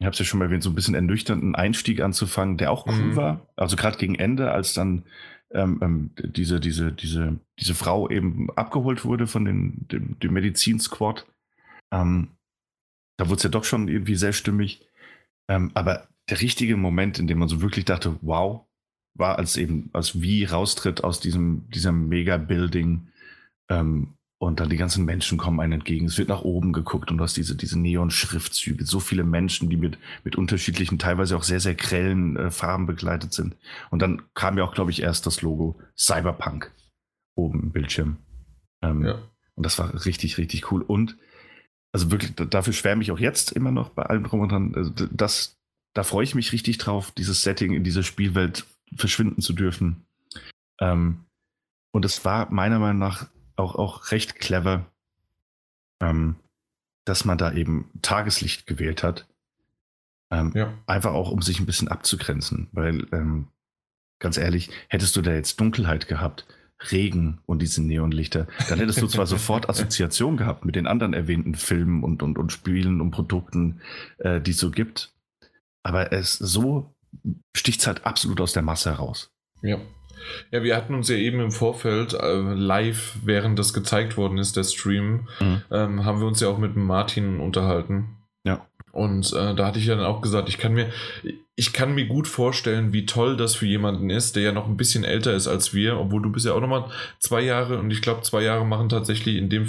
ich habe es ja schon mal erwähnt, so ein bisschen ernüchternden Einstieg anzufangen, der auch cool mhm. war. Also gerade gegen Ende, als dann ähm, ähm, diese, diese, diese, diese Frau eben abgeholt wurde von den, dem, dem Medizin-Squad. Ähm, da wurde es ja doch schon irgendwie sehr stimmig. Ähm, aber der richtige Moment, in dem man so wirklich dachte, wow, war als eben, als wie raustritt aus diesem, diesem Mega-Building ähm, und dann die ganzen Menschen kommen einem entgegen. Es wird nach oben geguckt und du hast diese, diese Neon-Schriftzüge. So viele Menschen, die mit, mit unterschiedlichen, teilweise auch sehr, sehr grellen äh, Farben begleitet sind. Und dann kam ja auch, glaube ich, erst das Logo Cyberpunk oben im Bildschirm. Ähm, ja. Und das war richtig, richtig cool. Und also wirklich, dafür schwärme ich auch jetzt immer noch bei allem drum und dran. Also das, da freue ich mich richtig drauf, dieses Setting in dieser Spielwelt verschwinden zu dürfen. Ähm, und es war meiner Meinung nach auch, auch recht clever, ähm, dass man da eben Tageslicht gewählt hat. Ähm, ja. Einfach auch, um sich ein bisschen abzugrenzen. Weil, ähm, ganz ehrlich, hättest du da jetzt Dunkelheit gehabt, Regen und diese Neonlichter, dann hättest du zwar sofort Assoziation gehabt mit den anderen erwähnten Filmen und, und, und Spielen und Produkten, äh, die es so gibt. Aber es so sticht es halt absolut aus der Masse heraus. Ja. Ja, wir hatten uns ja eben im Vorfeld äh, live, während das gezeigt worden ist, der Stream, mhm. ähm, haben wir uns ja auch mit Martin unterhalten. Und äh, da hatte ich ja dann auch gesagt, ich kann mir, ich kann mir gut vorstellen, wie toll das für jemanden ist, der ja noch ein bisschen älter ist als wir, obwohl du bist ja auch nochmal zwei Jahre und ich glaube, zwei Jahre machen tatsächlich in dem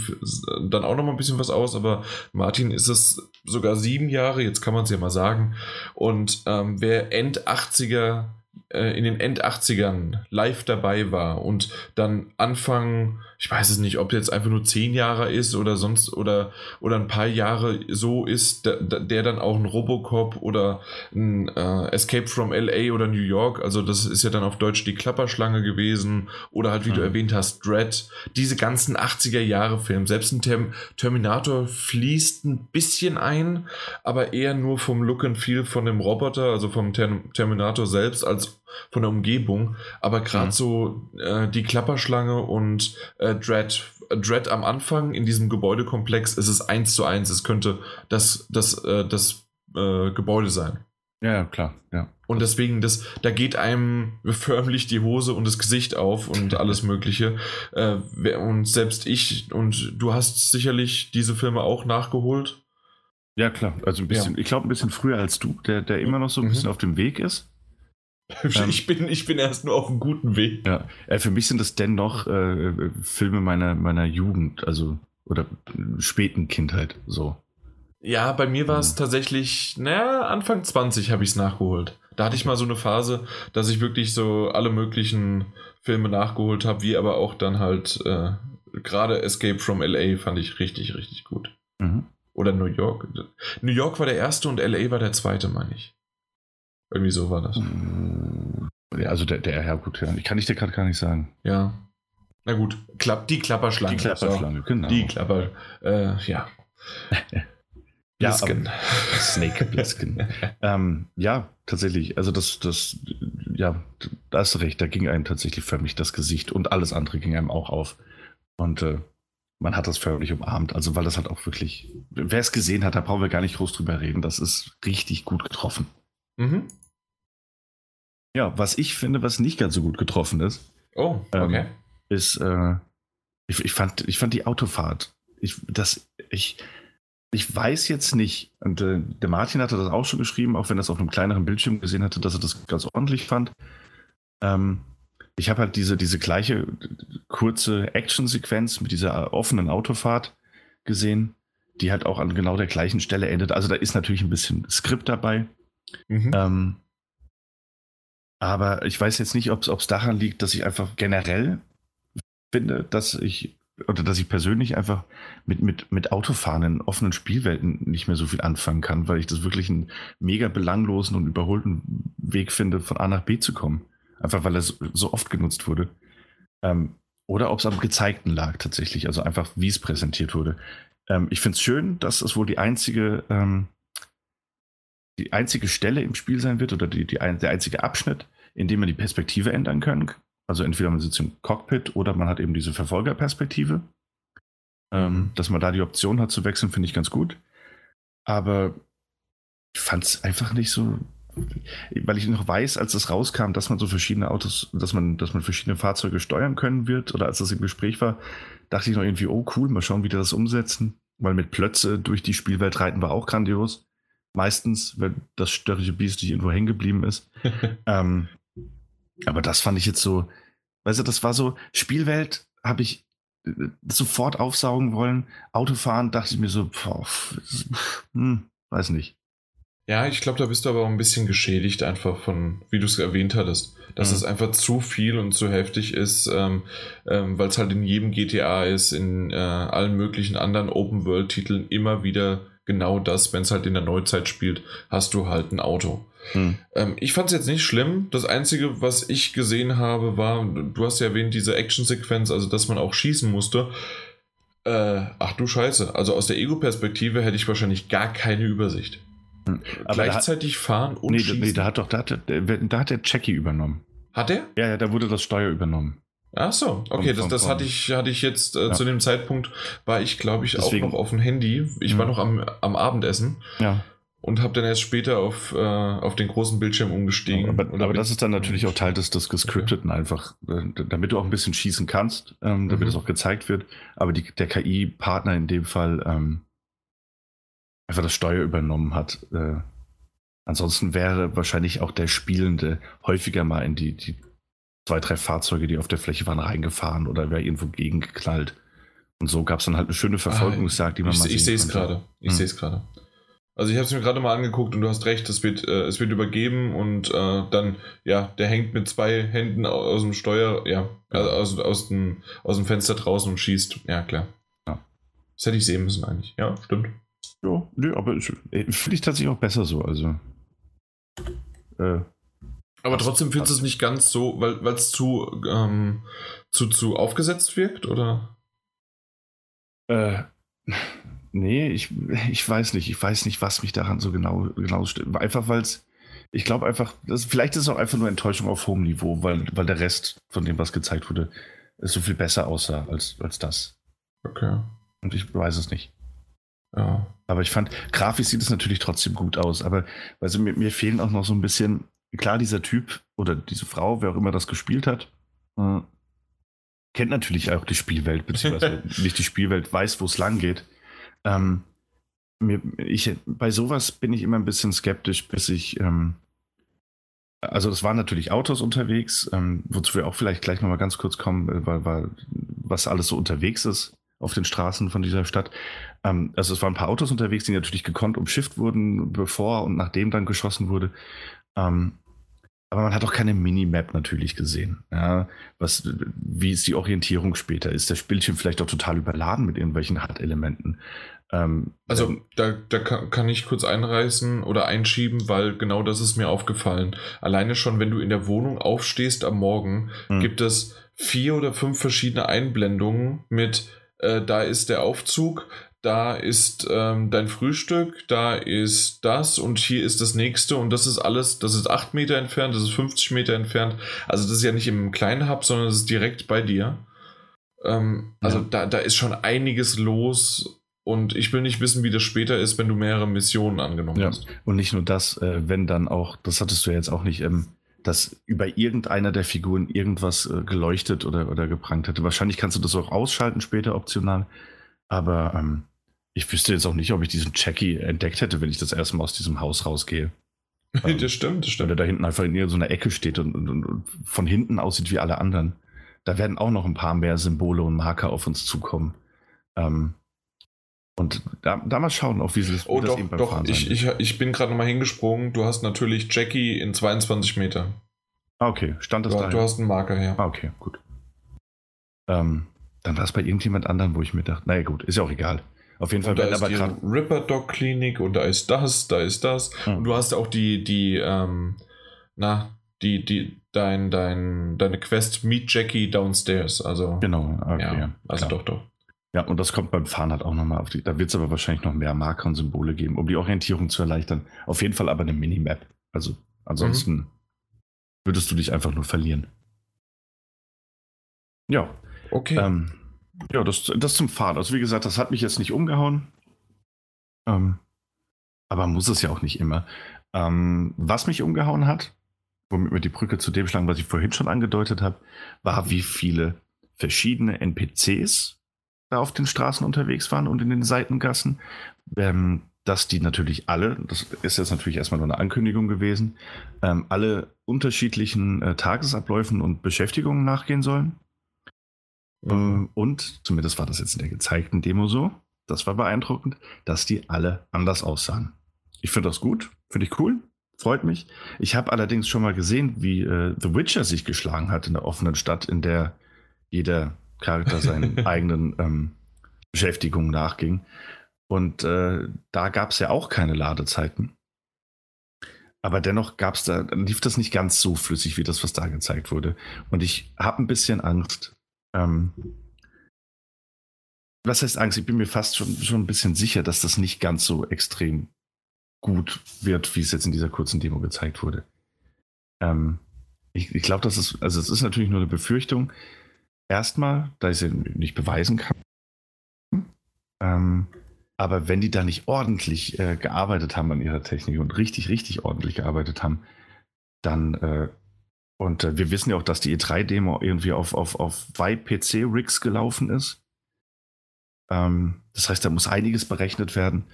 dann auch nochmal ein bisschen was aus, aber Martin ist es sogar sieben Jahre, jetzt kann man es ja mal sagen. Und ähm, wer End 80er äh, in den End-80ern live dabei war und dann Anfang, ich weiß es nicht, ob jetzt einfach nur zehn Jahre ist oder sonst oder, oder ein paar Jahre so ist, der, der dann auch ein Robocop oder ein äh, Escape from LA oder New York, also das ist ja dann auf Deutsch die Klapperschlange gewesen oder halt, wie mhm. du erwähnt hast, Dread, diese ganzen 80er Jahre Filme, selbst ein Term Terminator fließt ein bisschen ein, aber eher nur vom Look and Feel von dem Roboter, also vom Term Terminator selbst, als von der Umgebung. Aber gerade mhm. so äh, die Klapperschlange und äh, Dread, Dread am Anfang in diesem Gebäudekomplex ist es eins zu eins. Es könnte das, das, äh, das äh, Gebäude sein. Ja, klar, ja. Und deswegen, das, da geht einem förmlich die Hose und das Gesicht auf und alles Mögliche. Äh, und selbst ich und du hast sicherlich diese Filme auch nachgeholt. Ja, klar. Also ein bisschen, ja. ich glaube, ein bisschen früher als du, der, der immer noch so ein mhm. bisschen auf dem Weg ist. Ähm, ich, bin, ich bin erst nur auf einem guten Weg. Ja, äh, für mich sind das dennoch äh, Filme meiner, meiner Jugend, also oder späten Kindheit, so. Ja, bei mir war es mhm. tatsächlich, naja, Anfang 20 habe ich es nachgeholt. Da hatte ich mal so eine Phase, dass ich wirklich so alle möglichen Filme nachgeholt habe, wie aber auch dann halt äh, gerade Escape from LA fand ich richtig, richtig gut. Mhm. Oder New York. New York war der erste und LA war der zweite, meine ich. Irgendwie so war das. Ja, also der, der ja gut, ja. Ich kann ich dir gerade gar nicht sagen. Ja. Na gut, Klapp, die Klapperschlange. Die Klapperschlange, so. genau. Die Klapper, äh, ja. Blisken. Ja, Snake Blisken. ähm, ja, tatsächlich. Also das, das, ja, da hast du recht, da ging einem tatsächlich förmlich das Gesicht und alles andere ging einem auch auf. Und äh, man hat das förmlich umarmt. Also weil das hat auch wirklich, wer es gesehen hat, da brauchen wir gar nicht groß drüber reden. Das ist richtig gut getroffen. Mhm. Ja, was ich finde, was nicht ganz so gut getroffen ist, oh, okay. ähm, ist, äh, ich, ich, fand, ich fand die Autofahrt. Ich, das, ich, ich weiß jetzt nicht, und äh, der Martin hatte das auch schon geschrieben, auch wenn er es auf einem kleineren Bildschirm gesehen hatte, dass er das ganz ordentlich fand. Ähm, ich habe halt diese, diese gleiche kurze Action-Sequenz mit dieser offenen Autofahrt gesehen, die halt auch an genau der gleichen Stelle endet. Also da ist natürlich ein bisschen Skript dabei. Mhm. Ähm, aber ich weiß jetzt nicht, ob es daran liegt, dass ich einfach generell finde, dass ich oder dass ich persönlich einfach mit, mit, mit Autofahren in offenen Spielwelten nicht mehr so viel anfangen kann, weil ich das wirklich einen mega belanglosen und überholten Weg finde, von A nach B zu kommen. Einfach weil so, so oft genutzt wurde. Ähm, oder ob es am Gezeigten lag tatsächlich, also einfach wie es präsentiert wurde. Ähm, ich finde es schön, dass es wohl die einzige, ähm, die einzige Stelle im Spiel sein wird oder die, die ein, der einzige Abschnitt, in dem man die Perspektive ändern kann. Also entweder man sitzt im Cockpit oder man hat eben diese Verfolgerperspektive. Ähm, dass man da die Option hat zu wechseln, finde ich ganz gut. Aber ich fand es einfach nicht so, weil ich noch weiß, als es rauskam, dass man so verschiedene Autos, dass man, dass man verschiedene Fahrzeuge steuern können wird, oder als das im Gespräch war, dachte ich noch irgendwie, oh cool, mal schauen, wie die das umsetzen. Weil mit Plötze durch die Spielwelt reiten war auch grandios. Meistens, wenn das störrische Biest nicht irgendwo hängen geblieben ist. ähm, aber das fand ich jetzt so, weißt du, das war so, Spielwelt habe ich äh, sofort aufsaugen wollen. Autofahren dachte ich mir so, boah, hm, weiß nicht. Ja, ich glaube, da bist du aber auch ein bisschen geschädigt, einfach von, wie du es erwähnt hattest, dass mhm. es einfach zu viel und zu heftig ist, ähm, ähm, weil es halt in jedem GTA ist, in äh, allen möglichen anderen Open-World-Titeln immer wieder genau das, wenn es halt in der Neuzeit spielt, hast du halt ein Auto. Mhm. Ähm, ich fand es jetzt nicht schlimm. Das Einzige, was ich gesehen habe, war, du hast ja erwähnt, diese Action-Sequenz, also dass man auch schießen musste. Äh, ach du Scheiße, also aus der Ego-Perspektive hätte ich wahrscheinlich gar keine Übersicht. Hm. Gleichzeitig hat, fahren und nee, schießen. Nee, da hat doch, da hat, der, da hat der Jackie übernommen. Hat er? Ja, ja, da wurde das Steuer übernommen. Ach so, okay, das, das hatte ich, hatte ich jetzt äh, ja. zu dem Zeitpunkt, war ich, glaube ich, Deswegen. auch noch auf dem Handy. Ich mhm. war hm. noch am, am Abendessen. Ja. Und habe dann erst später auf, äh, auf den großen Bildschirm umgestiegen. Aber, aber das ist dann natürlich auch Teil des, des Gescripteten okay. einfach, äh, damit du auch ein bisschen schießen kannst, ähm, damit mhm. es auch gezeigt wird. Aber die, der KI-Partner in dem Fall ähm, einfach das Steuer übernommen hat. Äh, ansonsten wäre wahrscheinlich auch der Spielende häufiger mal in die, die zwei, drei Fahrzeuge, die auf der Fläche waren, reingefahren oder wäre irgendwo gegengeknallt. Und so gab es dann halt eine schöne Verfolgungsjagd, die man ich, mal Ich sehe es gerade. Ich hm. sehe es gerade. Also ich habe es mir gerade mal angeguckt und du hast recht, es wird, äh, es wird übergeben und äh, dann, ja, der hängt mit zwei Händen aus dem Steuer, ja, also aus, aus, dem, aus dem Fenster draußen und schießt. Ja, klar. Ja. Das hätte ich sehen müssen eigentlich. Ja, stimmt. Ja, nee, aber äh, finde ich tatsächlich auch besser so. Also. Äh, aber trotzdem findest du es nicht ganz so, weil es zu, ähm, zu, zu aufgesetzt wirkt, oder? Äh, nee, ich, ich weiß nicht. Ich weiß nicht, was mich daran so genau, genau stimmt. Einfach weil es, ich glaube einfach, das, vielleicht ist es auch einfach nur Enttäuschung auf hohem Niveau, weil, weil der Rest von dem, was gezeigt wurde, so viel besser aussah als, als das. Okay. Und ich weiß es nicht. Ja. Aber ich fand, grafisch sieht es natürlich trotzdem gut aus. Aber also mir, mir fehlen auch noch so ein bisschen, klar, dieser Typ oder diese Frau, wer auch immer das gespielt hat, äh, kennt natürlich auch die Spielwelt, beziehungsweise nicht die Spielwelt, weiß, wo es lang geht. Ähm, mir, ich, bei sowas bin ich immer ein bisschen skeptisch, bis ich. Ähm, also, es waren natürlich Autos unterwegs, ähm, wozu wir auch vielleicht gleich nochmal ganz kurz kommen, äh, weil, weil was alles so unterwegs ist auf den Straßen von dieser Stadt. Ähm, also es waren ein paar Autos unterwegs, die natürlich gekonnt umschifft wurden, bevor und nachdem dann geschossen wurde. Ähm, aber man hat auch keine Minimap natürlich gesehen. Ja, was, wie ist die Orientierung später? Ist das Bildschirm vielleicht auch total überladen mit irgendwelchen HUD-Elementen? Ähm, also ähm, da, da kann ich kurz einreißen oder einschieben, weil genau das ist mir aufgefallen. Alleine schon, wenn du in der Wohnung aufstehst am Morgen, hm. gibt es vier oder fünf verschiedene Einblendungen mit äh, da ist der Aufzug, da ist ähm, dein Frühstück, da ist das und hier ist das nächste und das ist alles, das ist 8 Meter entfernt, das ist 50 Meter entfernt. Also das ist ja nicht im kleinen Hub, sondern das ist direkt bei dir. Ähm, also ja. da, da ist schon einiges los und ich will nicht wissen, wie das später ist, wenn du mehrere Missionen angenommen ja. hast. Und nicht nur das, äh, wenn dann auch, das hattest du ja jetzt auch nicht, ähm, dass über irgendeiner der Figuren irgendwas äh, geleuchtet oder, oder gebrannt hätte. Wahrscheinlich kannst du das auch ausschalten später optional. Aber ähm, ich wüsste jetzt auch nicht, ob ich diesen Jackie entdeckt hätte, wenn ich das erste Mal aus diesem Haus rausgehe. Ähm, das stimmt, das stimmt. Weil er da hinten einfach in so einer Ecke steht und, und, und, von hinten aussieht wie alle anderen. Da werden auch noch ein paar mehr Symbole und Marker auf uns zukommen. Ähm, und da, da, mal schauen, auch wie sie das, oh, doch, das eben beim doch, Fahren ich, ich, ich bin gerade nochmal hingesprungen. Du hast natürlich Jackie in 22 Meter. Ah, okay. Stand das da? Du hast einen Marker, ja. Ah, okay, gut. Ähm, dann war es bei irgendjemand anderem, wo ich mir dachte, naja gut, ist ja auch egal. Auf jeden Fall da ist aber die Ripper Dog Klinik und da ist das, da ist das. Hm. Und du hast auch die, die, ähm, na, die, die, dein, dein, deine Quest Meet Jackie Downstairs. Also, Genau, okay. ja, also klar. doch, doch. Ja, und das kommt beim Fahren halt auch nochmal auf die. Da wird es aber wahrscheinlich noch mehr Marker und Symbole geben, um die Orientierung zu erleichtern. Auf jeden Fall aber eine Minimap. Also ansonsten Mhm. würdest du dich einfach nur verlieren. Ja, Okay. ähm, ja, das, das zum Fahren. Also wie gesagt, das hat mich jetzt nicht umgehauen. Ähm, aber muss es ja auch nicht immer. Ähm, was mich umgehauen hat, womit wir die Brücke zu dem schlagen, was ich vorhin schon angedeutet habe, war, wie viele verschiedene NPCs da auf den Straßen unterwegs waren und in den Seitengassen. Ähm, dass die natürlich alle, das ist jetzt natürlich erstmal nur eine Ankündigung gewesen, ähm, alle unterschiedlichen äh, Tagesabläufen und Beschäftigungen nachgehen sollen. Mhm. Ähm, Und, zumindest war das jetzt in der gezeigten Demo so, das war beeindruckend, dass die alle anders aussahen. Ich finde das gut, finde ich cool, freut mich. Ich habe allerdings schon mal gesehen, wie äh, The Witcher sich geschlagen hat in der offenen Stadt, in der jeder Charakter seinen eigenen ähm, Beschäftigungen nachging. Und äh, da gab es ja auch keine Ladezeiten. Aber dennoch gab's da, lief das nicht ganz so flüssig wie das, was da gezeigt wurde. Und ich habe ein bisschen Angst. Ähm, was heißt Angst? Ich bin mir fast schon, schon ein bisschen sicher, dass das nicht ganz so extrem gut wird, wie es jetzt in dieser kurzen Demo gezeigt wurde. Ähm, ich ich glaube, das ist, also es ist natürlich nur eine Befürchtung. Erstmal, da ich sie nicht beweisen kann. Ähm, aber wenn die da nicht ordentlich äh, gearbeitet haben an ihrer Technik und richtig, richtig ordentlich gearbeitet haben, dann, äh, und äh, wir wissen ja auch, dass die E3-Demo irgendwie auf, auf, auf zwei PC-Rigs gelaufen ist. Ähm, das heißt, da muss einiges berechnet werden,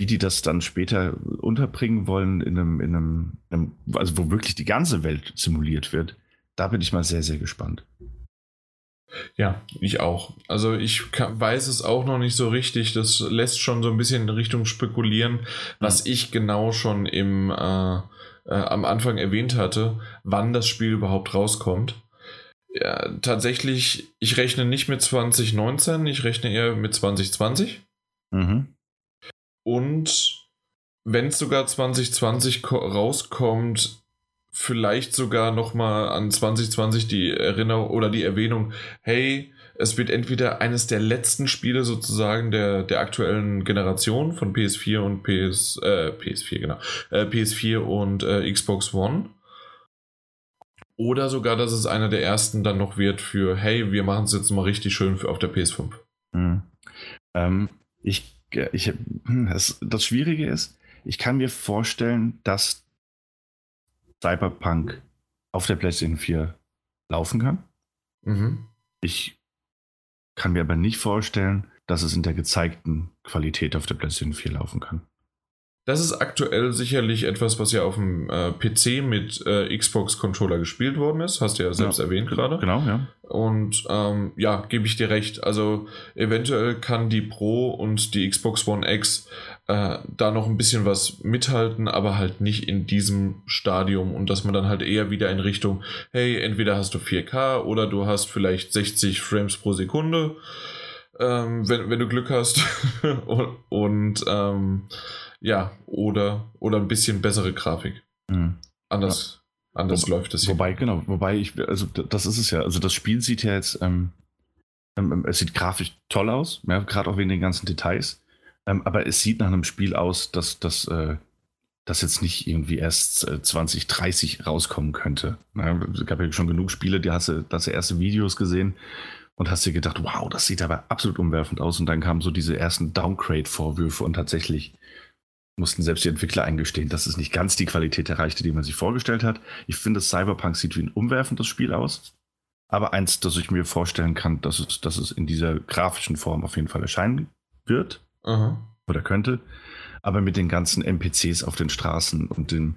wie die das dann später unterbringen wollen in einem, in einem, einem also wo wirklich die ganze Welt simuliert wird. Da bin ich mal sehr, sehr gespannt. Ja, ich auch. Also ich kann, weiß es auch noch nicht so richtig. Das lässt schon so ein bisschen in Richtung spekulieren, was ich genau schon im äh, äh, am Anfang erwähnt hatte, wann das Spiel überhaupt rauskommt. Ja, tatsächlich, ich rechne nicht mit 2019, ich rechne eher mit 2020. Mhm. Und wenn es sogar 2020 ko- rauskommt, vielleicht sogar nochmal an 2020 die Erinnerung oder die Erwähnung, hey, es wird entweder eines der letzten Spiele sozusagen der, der aktuellen Generation von PS4 und PS, äh, PS4, genau, äh, PS4 und äh, Xbox One. Oder sogar, dass es einer der ersten dann noch wird für, hey, wir machen es jetzt mal richtig schön für, auf der PS5. Mhm. Ähm, ich, ich, hm, das, das Schwierige ist, ich kann mir vorstellen, dass Cyberpunk auf der PlayStation 4 laufen kann. Mhm. Ich kann mir aber nicht vorstellen, dass es in der gezeigten Qualität auf der PlayStation 4 laufen kann. Das ist aktuell sicherlich etwas, was ja auf dem äh, PC mit äh, Xbox-Controller gespielt worden ist. Hast du ja selbst Ja. erwähnt gerade. Genau, ja. Und ähm, ja, gebe ich dir recht. Also eventuell kann die Pro und die Xbox One X äh, da noch ein bisschen was mithalten, aber halt nicht in diesem Stadium und dass man dann halt eher wieder in Richtung, hey, entweder hast du 4K oder du hast vielleicht 60 Frames pro Sekunde, ähm, wenn, wenn du Glück hast. und und ähm, ja, oder, oder ein bisschen bessere Grafik. Mhm. Anders, anders läuft es hier. Wobei, genau, wobei ich, also das ist es ja. Also das Spiel sieht ja jetzt, ähm, ähm, es sieht grafisch toll aus, ja, gerade auch wegen den ganzen Details. Ähm, aber es sieht nach einem Spiel aus, dass das äh, das jetzt nicht irgendwie erst äh, 2030 rauskommen könnte. Ja, es gab ja schon genug Spiele, die hast du, hast du erste Videos gesehen und hast dir gedacht, wow, das sieht aber absolut umwerfend aus. Und dann kamen so diese ersten Downgrade-Vorwürfe und tatsächlich mussten selbst die Entwickler eingestehen, dass es nicht ganz die Qualität erreichte, die man sich vorgestellt hat. Ich finde, Cyberpunk sieht wie ein umwerfendes Spiel aus, aber eins, das ich mir vorstellen kann, dass es, dass es in dieser grafischen Form auf jeden Fall erscheinen wird Aha. oder könnte, aber mit den ganzen NPCs auf den Straßen und dem,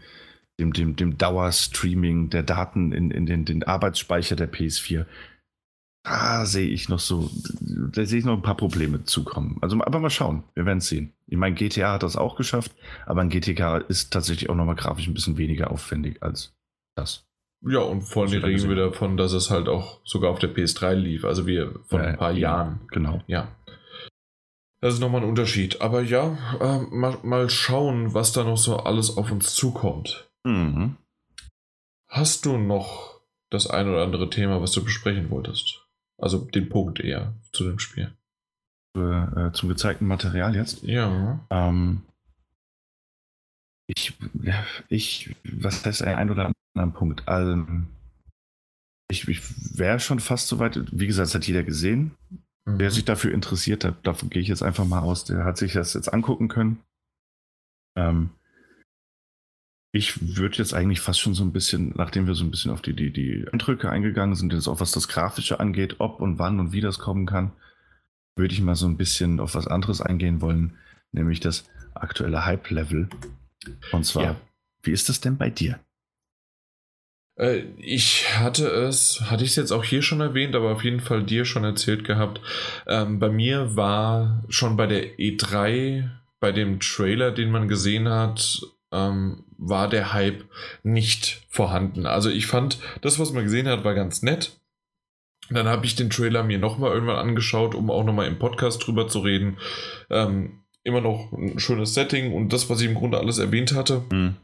dem, dem, dem Dauerstreaming der Daten in, in den, den Arbeitsspeicher der PS4, da sehe ich noch so, da sehe ich noch ein paar Probleme zukommen. Also, aber mal schauen, wir werden es sehen. Ich meine, GTA hat das auch geschafft, aber ein GTA ist tatsächlich auch nochmal grafisch ein bisschen weniger aufwendig als das. Ja, und vor allem reden wir davon, dass es halt auch sogar auf der PS3 lief. Also wir von Ja, ein paar ja, Jahren. Genau. Ja. Das ist nochmal ein Unterschied. Aber ja, äh, mal, mal schauen, was da noch so alles auf uns zukommt. Mhm. Hast du noch das ein oder andere Thema, was du besprechen wolltest? Also den Punkt eher zu dem Spiel. Äh, zum gezeigten Material jetzt? Ja. Ähm, ich, ich, was heißt ein oder anderen Punkt? Also, ich, ich wäre schon fast so weit, wie gesagt, das hat jeder gesehen. Mhm. Wer sich dafür interessiert hat, davon gehe ich jetzt einfach mal aus, der hat sich das jetzt angucken können. Ähm, ich würde jetzt eigentlich fast schon so ein bisschen, nachdem wir so ein bisschen auf die, die, die Eindrücke eingegangen sind, jetzt auch was das Grafische angeht, ob und wann und wie das kommen kann, würde ich mal so ein bisschen auf was anderes eingehen wollen, nämlich das aktuelle Hype-Level. Und zwar, ja. wie ist das denn bei dir? Äh, ich hatte es, hatte ich es jetzt auch hier schon erwähnt, aber auf jeden Fall dir schon erzählt gehabt. Ähm, bei mir war schon bei der E3, bei dem Trailer, den man gesehen hat, ähm, war der Hype nicht vorhanden. Also ich fand, das, was man gesehen hat, war ganz nett. Dann habe ich den Trailer mir nochmal irgendwann angeschaut, um auch nochmal im Podcast drüber zu reden. Ähm, immer noch ein schönes Setting und das, was ich im Grunde alles erwähnt hatte. Mhm.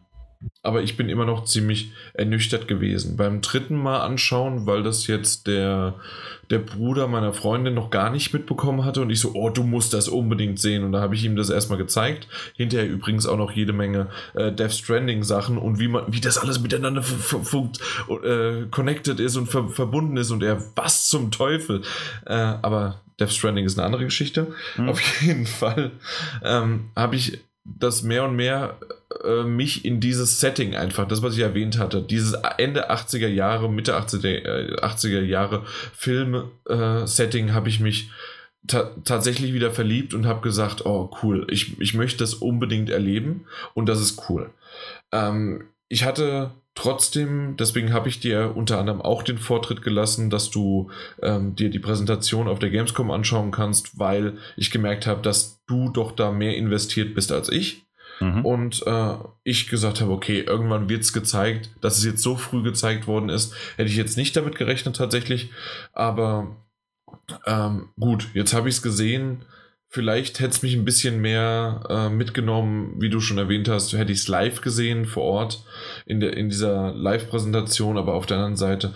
Aber ich bin immer noch ziemlich ernüchtert gewesen. Beim dritten Mal anschauen, weil das jetzt der, der Bruder meiner Freundin noch gar nicht mitbekommen hatte und ich so, oh, du musst das unbedingt sehen. Und da habe ich ihm das erstmal gezeigt. Hinterher übrigens auch noch jede Menge äh, Death Stranding Sachen und wie man, wie das alles miteinander äh, connected ist und ver verbunden ist und er, was zum Teufel. Äh, aber Death Stranding ist eine andere Geschichte. Mhm. Auf jeden Fall ähm, habe ich das mehr und mehr äh, mich in dieses Setting einfach, das, was ich erwähnt hatte, dieses Ende 80er Jahre, Mitte 80er, äh, 80er Jahre Film-Setting, äh, habe ich mich ta tatsächlich wieder verliebt und habe gesagt, oh cool, ich, ich möchte das unbedingt erleben und das ist cool. Ähm, ich hatte Trotzdem, deswegen habe ich dir unter anderem auch den Vortritt gelassen, dass du ähm, dir die Präsentation auf der Gamescom anschauen kannst, weil ich gemerkt habe, dass du doch da mehr investiert bist als ich. Mhm. Und äh, ich gesagt habe, okay, irgendwann wird es gezeigt, dass es jetzt so früh gezeigt worden ist. Hätte ich jetzt nicht damit gerechnet tatsächlich. Aber ähm, gut, jetzt habe ich es gesehen. Vielleicht hätte es mich ein bisschen mehr äh, mitgenommen, wie du schon erwähnt hast, hätte ich es live gesehen vor Ort in, der, in dieser Live-Präsentation, aber auf der anderen Seite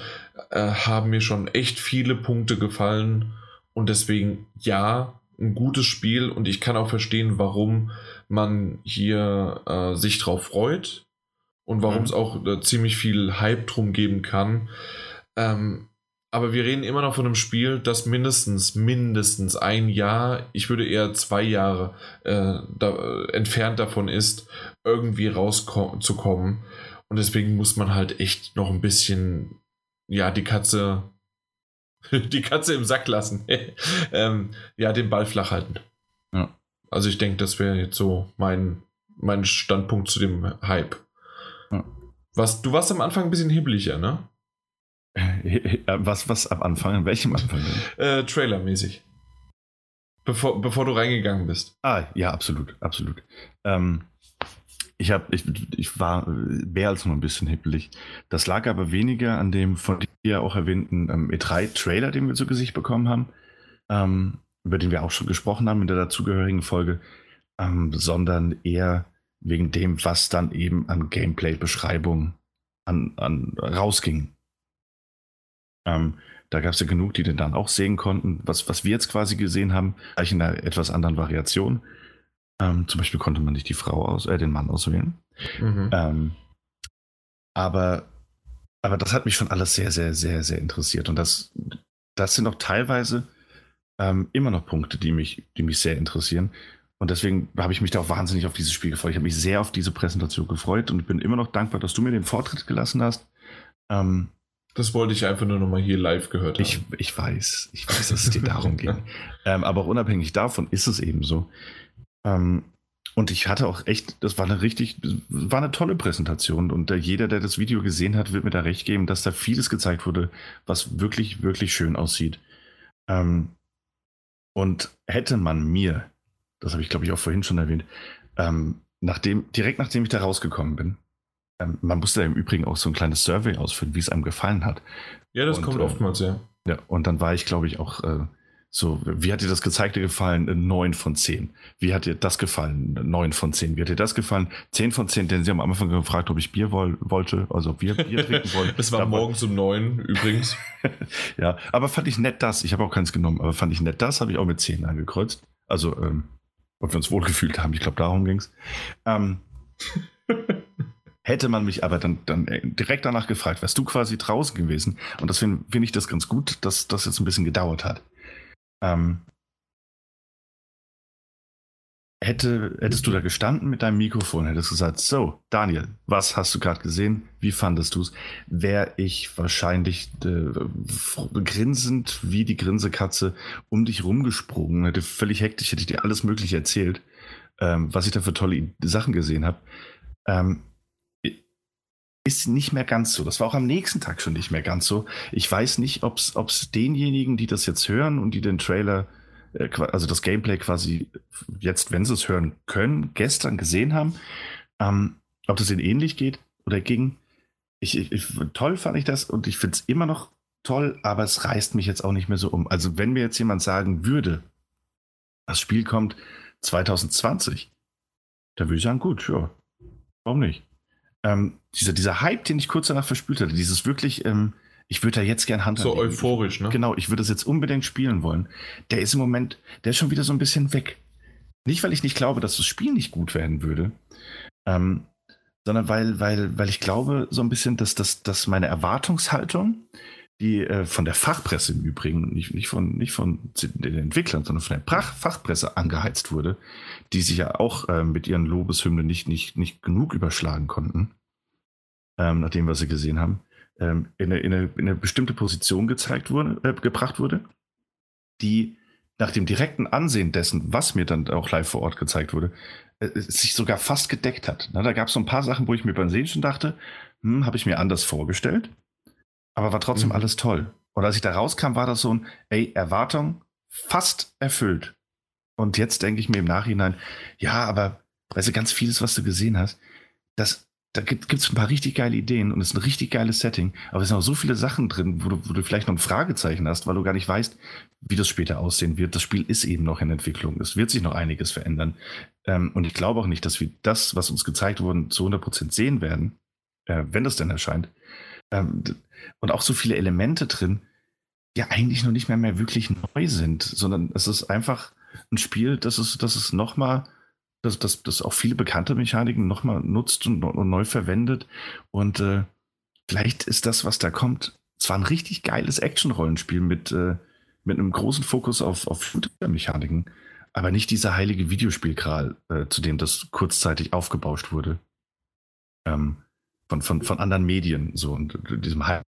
äh, haben mir schon echt viele Punkte gefallen und deswegen ja, ein gutes Spiel und ich kann auch verstehen, warum man hier äh, sich drauf freut und warum es mhm. auch äh, ziemlich viel Hype drum geben kann. Ähm, aber wir reden immer noch von einem Spiel, das mindestens, mindestens ein Jahr, ich würde eher zwei Jahre äh, da, äh, entfernt davon ist, irgendwie rauszukommen. Und deswegen muss man halt echt noch ein bisschen, ja, die Katze, die Katze im Sack lassen. ähm, ja, den Ball flach halten. Also ich denke, das wäre jetzt so mein, mein Standpunkt zu dem Hype. Ja. Was, du warst am Anfang ein bisschen hibbeliger, ne? Was, was am Anfang? An welchem Anfang? Äh, Trailermäßig. Bevor, bevor du reingegangen bist. Ah, ja, absolut, absolut. Ähm, ich, hab, ich, ich war mehr als nur ein bisschen hippelig. Das lag aber weniger an dem von dir auch erwähnten ähm, E3-Trailer, den wir zu Gesicht bekommen haben, ähm, über den wir auch schon gesprochen haben in der dazugehörigen Folge, ähm, sondern eher wegen dem, was dann eben an Gameplay-Beschreibung an, an, rausging. Ähm, da gab es ja genug, die den dann auch sehen konnten. Was, was wir jetzt quasi gesehen haben, eigentlich in einer etwas anderen Variation. Ähm, zum Beispiel konnte man nicht die Frau aus, äh, den Mann auswählen. Mhm. Ähm, aber, aber das hat mich schon alles sehr, sehr, sehr, sehr interessiert. Und das, das sind auch teilweise ähm, immer noch Punkte, die mich, die mich sehr interessieren. Und deswegen habe ich mich da auch wahnsinnig auf dieses Spiel gefreut. Ich habe mich sehr auf diese Präsentation gefreut und bin immer noch dankbar, dass du mir den Vortritt gelassen hast. Ähm, das wollte ich einfach nur nochmal hier live gehört haben. Ich, ich weiß, ich weiß, dass es dir darum ging. Ähm, aber auch unabhängig davon ist es eben so. Ähm, und ich hatte auch echt, das war eine richtig, war eine tolle Präsentation. Und äh, jeder, der das Video gesehen hat, wird mir da recht geben, dass da vieles gezeigt wurde, was wirklich, wirklich schön aussieht. Ähm, und hätte man mir, das habe ich glaube ich auch vorhin schon erwähnt, ähm, nachdem, direkt nachdem ich da rausgekommen bin, ähm, man musste im Übrigen auch so ein kleines Survey ausfüllen, wie es einem gefallen hat. Ja, das und, kommt äh, oftmals, ja. Ja, und dann war ich, glaube ich, auch äh, So, wie hat dir das Gezeigte gefallen? 9 von 10. Wie hat dir das gefallen? 9 von 10. Wie hat dir das gefallen? 10 von 10, denn sie haben am Anfang gefragt, ob ich Bier woll wollte, also ob wir Bier trinken wollen. Es war morgens um 9 übrigens. ja, aber fand ich nett das. Ich habe auch keins genommen, aber fand ich nett das, habe ich auch mit 10 angekreuzt. Also, ähm, ob wir uns wohlgefühlt haben, ich glaube, darum ging es. Ähm, hätte man mich aber dann, dann äh, direkt danach gefragt, wärst du quasi draußen gewesen? Und deswegen finde ich das ganz gut, dass das jetzt ein bisschen gedauert hat. Ähm, hätte, hättest du da gestanden mit deinem Mikrofon, hättest gesagt, so, Daniel, was hast du gerade gesehen? Wie fandest du es? Wäre ich wahrscheinlich äh, grinsend wie die Grinsekatze um dich rumgesprungen, hätte völlig hektisch, hätte ich dir alles Mögliche erzählt, ähm, was ich da für tolle Sachen gesehen habe. Ähm, ist nicht mehr ganz so. Das war auch am nächsten Tag schon nicht mehr ganz so. Ich weiß nicht, ob es denjenigen, die das jetzt hören und die den Trailer, äh, also das Gameplay quasi jetzt, wenn sie es hören können, gestern gesehen haben, ähm, ob das ihnen ähnlich geht oder ging. Ich, ich, toll fand ich das und ich finde es immer noch toll, aber es reißt mich jetzt auch nicht mehr so um. Also wenn mir jetzt jemand sagen würde, das Spiel kommt 2020, da würde ich sagen, gut, ja, warum nicht? Ähm, dieser, dieser Hype, den ich kurz danach verspült hatte, dieses wirklich, ähm, ich würde da jetzt gern Hand So euphorisch, ne? Genau, ich würde das jetzt unbedingt spielen wollen. Der ist im Moment, der ist schon wieder so ein bisschen weg. Nicht, weil ich nicht glaube, dass das Spiel nicht gut werden würde, ähm, sondern weil, weil, weil ich glaube so ein bisschen, dass, dass, dass meine Erwartungshaltung, die äh, von der Fachpresse im Übrigen, nicht, nicht, von, nicht von den Entwicklern, sondern von der Fachpresse angeheizt wurde, die sich ja auch äh, mit ihren Lobeshymnen nicht, nicht, nicht genug überschlagen konnten, ähm, nach dem, was sie gesehen haben, ähm, in, eine, in, eine, in, eine, bestimmte Position gezeigt wurde, äh, gebracht wurde, die nach dem direkten Ansehen dessen, was mir dann auch live vor Ort gezeigt wurde, äh, sich sogar fast gedeckt hat. Na, da gab es so ein paar Sachen, wo ich mir beim Sehen schon dachte, hm, habe ich mir anders vorgestellt, aber war trotzdem mhm. alles toll. Und als ich da rauskam, war das so ein, ey, Erwartung fast erfüllt. Und jetzt denke ich mir im Nachhinein, ja, aber weißt du, ganz vieles, was du gesehen hast, das, da gibt es ein paar richtig geile Ideen und es ist ein richtig geiles Setting, aber es sind auch so viele Sachen drin, wo du, wo du vielleicht noch ein Fragezeichen hast, weil du gar nicht weißt, wie das später aussehen wird. Das Spiel ist eben noch in Entwicklung. Es wird sich noch einiges verändern. Ähm, und ich glaube auch nicht, dass wir das, was uns gezeigt wurde, zu 100% sehen werden, äh, wenn das denn erscheint. Ähm, und auch so viele Elemente drin, die eigentlich noch nicht mehr, mehr wirklich neu sind, sondern es ist einfach ein Spiel, das es, das es nochmal, das, das, das auch viele bekannte Mechaniken nochmal nutzt und, und, neu verwendet. Und äh, vielleicht ist das, was da kommt, zwar ein richtig geiles Action-Rollenspiel mit, äh, mit einem großen Fokus auf, auf Shooter-Mechaniken, aber nicht dieser heilige Videospielkral, äh, zu dem das kurzzeitig aufgebauscht wurde. Ähm, von, von, von anderen Medien, so und diesem Hype,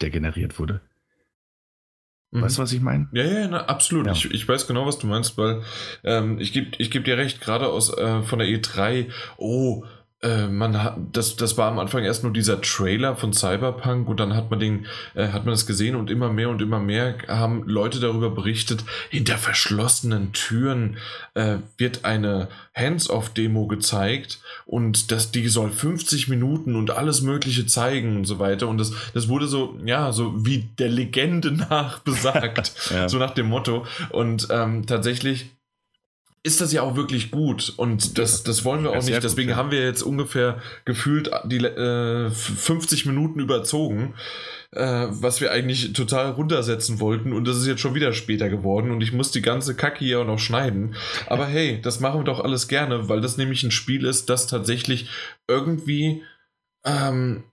der generiert wurde. Weißt du, mhm. was ich meine? Ja, ja, na, absolut. Ja. Ich, ich weiß genau, was du meinst, weil ähm, ich gebe ich geb dir recht, gerade aus äh, von der E3, oh, äh, man hat, das, das war am Anfang erst nur dieser Trailer von Cyberpunk und dann hat man den, äh, hat man das gesehen und immer mehr und immer mehr haben Leute darüber berichtet, hinter verschlossenen Türen äh, wird eine Hands-off-Demo gezeigt und das, die soll 50 Minuten und alles Mögliche zeigen und so weiter. Und das, das wurde so, ja, so wie der Legende nach besagt, ja. so nach dem Motto. Und ähm, tatsächlich ist das ja auch wirklich gut und das, das wollen wir auch nicht. Deswegen gut, ja. haben wir jetzt ungefähr gefühlt die äh, 50 Minuten überzogen, äh, was wir eigentlich total runtersetzen wollten und das ist jetzt schon wieder später geworden und ich muss die ganze Kacke hier auch noch schneiden. Aber hey, das machen wir doch alles gerne, weil das nämlich ein Spiel ist, das tatsächlich irgendwie ähm,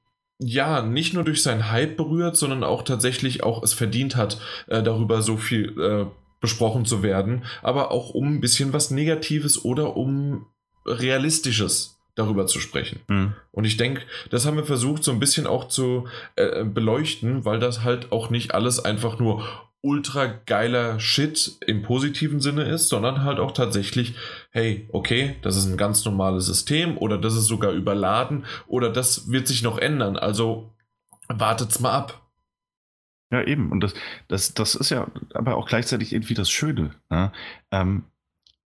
ja, nicht nur durch seinen Hype berührt, sondern auch tatsächlich auch es verdient hat, äh, darüber so viel äh, besprochen zu werden, aber auch um ein bisschen was Negatives oder um Realistisches darüber zu sprechen. Mhm. Und ich denke, das haben wir versucht so ein bisschen auch zu äh, beleuchten, weil das halt auch nicht alles einfach nur ultra geiler Shit im positiven Sinne ist, sondern halt auch tatsächlich, hey, okay, das ist ein ganz normales System oder das ist sogar überladen oder das wird sich noch ändern. Also wartet's mal ab. Ja, eben. Und das, das, das ist ja aber auch gleichzeitig irgendwie das Schöne. Ja? Ähm,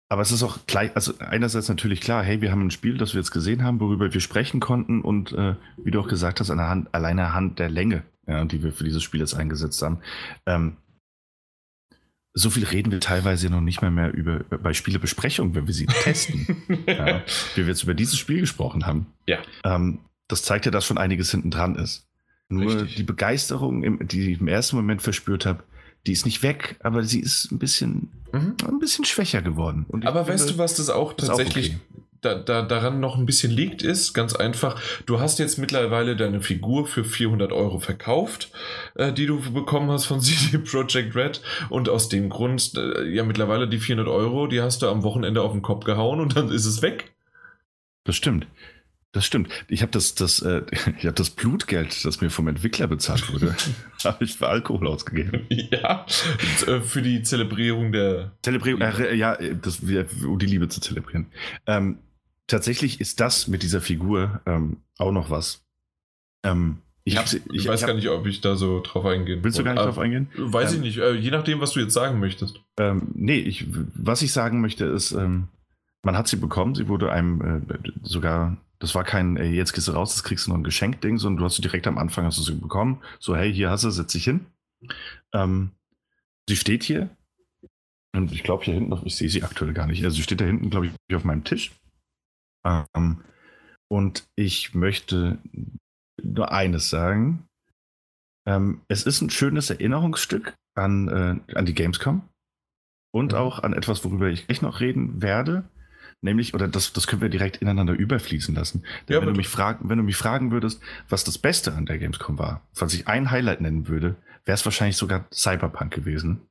aber es ist auch gleich, also einerseits natürlich klar, hey, wir haben ein Spiel, das wir jetzt gesehen haben, worüber wir sprechen konnten und äh, wie du auch gesagt hast, anhand, alleine anhand der Länge, ja, die wir für dieses Spiel jetzt eingesetzt haben, ähm, so viel reden wir teilweise noch nicht mehr, mehr über, bei Spielebesprechungen, wenn wir sie testen. ja, wie wir jetzt über dieses Spiel gesprochen haben. Ja. Ähm, das zeigt ja, dass schon einiges hinten dran ist. Nur Richtig. die Begeisterung, die ich im ersten Moment verspürt habe, die ist nicht weg, aber sie ist ein bisschen, mhm. ein bisschen schwächer geworden. aber weißt finde, du, was das auch tatsächlich auch okay. da, da, daran noch ein bisschen liegt, ist ganz einfach, du hast jetzt mittlerweile deine Figur für 400 Euro verkauft, äh, die du bekommen hast von CD Projekt Red und aus dem Grund, äh, ja mittlerweile die 400 Euro, die hast du am Wochenende auf den Kopf gehauen und dann ist es weg. Das stimmt. Das stimmt. Ich habe das, das, äh, ich hab das Blutgeld, das mir vom Entwickler bezahlt wurde, habe ich für Alkohol ausgegeben. Ja, äh, für die Zelebrierung der. Zelebrierung, äh, ja, das, um die Liebe zu zelebrieren. Ähm, tatsächlich ist das mit dieser Figur ähm, auch noch was. Ähm, ich, ich, ich weiß ich hab, gar nicht, ob ich da so drauf eingehen Willst du gar nicht drauf eingehen? Weiß ich ähm, nicht. Äh, je nachdem, was du jetzt sagen möchtest. Ähm, nee, ich, was ich sagen möchte ist, ähm, man hat sie bekommen. Sie wurde einem äh, sogar das war kein, ey, jetzt gehst du raus, das kriegst du noch ein Geschenk-Ding, sondern du hast sie direkt am Anfang hast du sie bekommen. So, hey, hier hast du, setz dich hin. Ähm, sie steht hier. Und ich glaube hier hinten, ich sehe sie aktuell gar nicht. Also sie steht da hinten, glaube ich, auf meinem Tisch. Ähm, und ich möchte nur eines sagen. Ähm, es ist ein schönes Erinnerungsstück an, äh, an die Gamescom und mhm. auch an etwas, worüber ich gleich noch reden werde. Nämlich, oder das, das können wir direkt ineinander überfließen lassen. Denn ja, wenn, du mich fragen, wenn du mich fragen würdest, was das Beste an der Gamescom war, falls ich ein Highlight nennen würde, wäre es wahrscheinlich sogar Cyberpunk gewesen.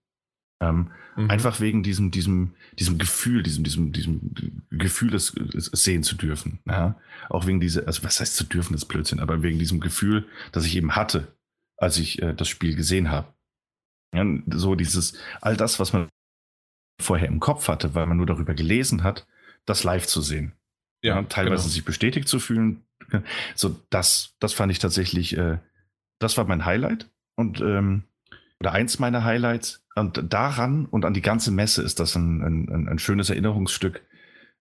Ähm, mhm. Einfach wegen diesem, diesem, diesem Gefühl, diesem, diesem, diesem Gefühl, es, sehen zu dürfen. Ja? Auch wegen dieser, also was heißt zu dürfen, das ist Blödsinn, aber wegen diesem Gefühl, das ich eben hatte, als ich äh, das Spiel gesehen habe. Ja, so dieses, all das, was man vorher im Kopf hatte, weil man nur darüber gelesen hat, das live zu sehen. Ja, ja teilweise genau. sich bestätigt zu fühlen. So, das, das fand ich tatsächlich, äh, das war mein Highlight. Und, ähm, oder eins meiner Highlights. Und daran und an die ganze Messe ist das ein, ein, ein schönes Erinnerungsstück.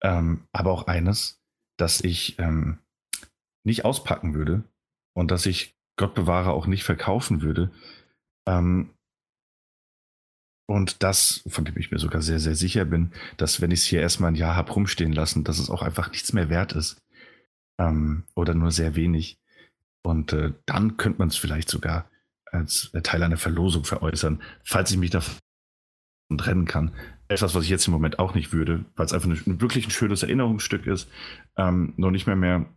Ähm, aber auch eines, dass ich ähm, nicht auspacken würde und dass ich Gott bewahre auch nicht verkaufen würde. Ähm, und das, von dem ich mir sogar sehr, sehr sicher bin, dass wenn ich es hier erstmal ein Jahr habe rumstehen lassen, dass es auch einfach nichts mehr wert ist. Ähm, oder nur sehr wenig. Und äh, dann könnte man es vielleicht sogar als Teil einer Verlosung veräußern, falls ich mich davon trennen kann. Etwas, was ich jetzt im Moment auch nicht würde, weil es einfach eine, wirklich ein schönes Erinnerungsstück ist. Ähm, noch nicht mehr mehr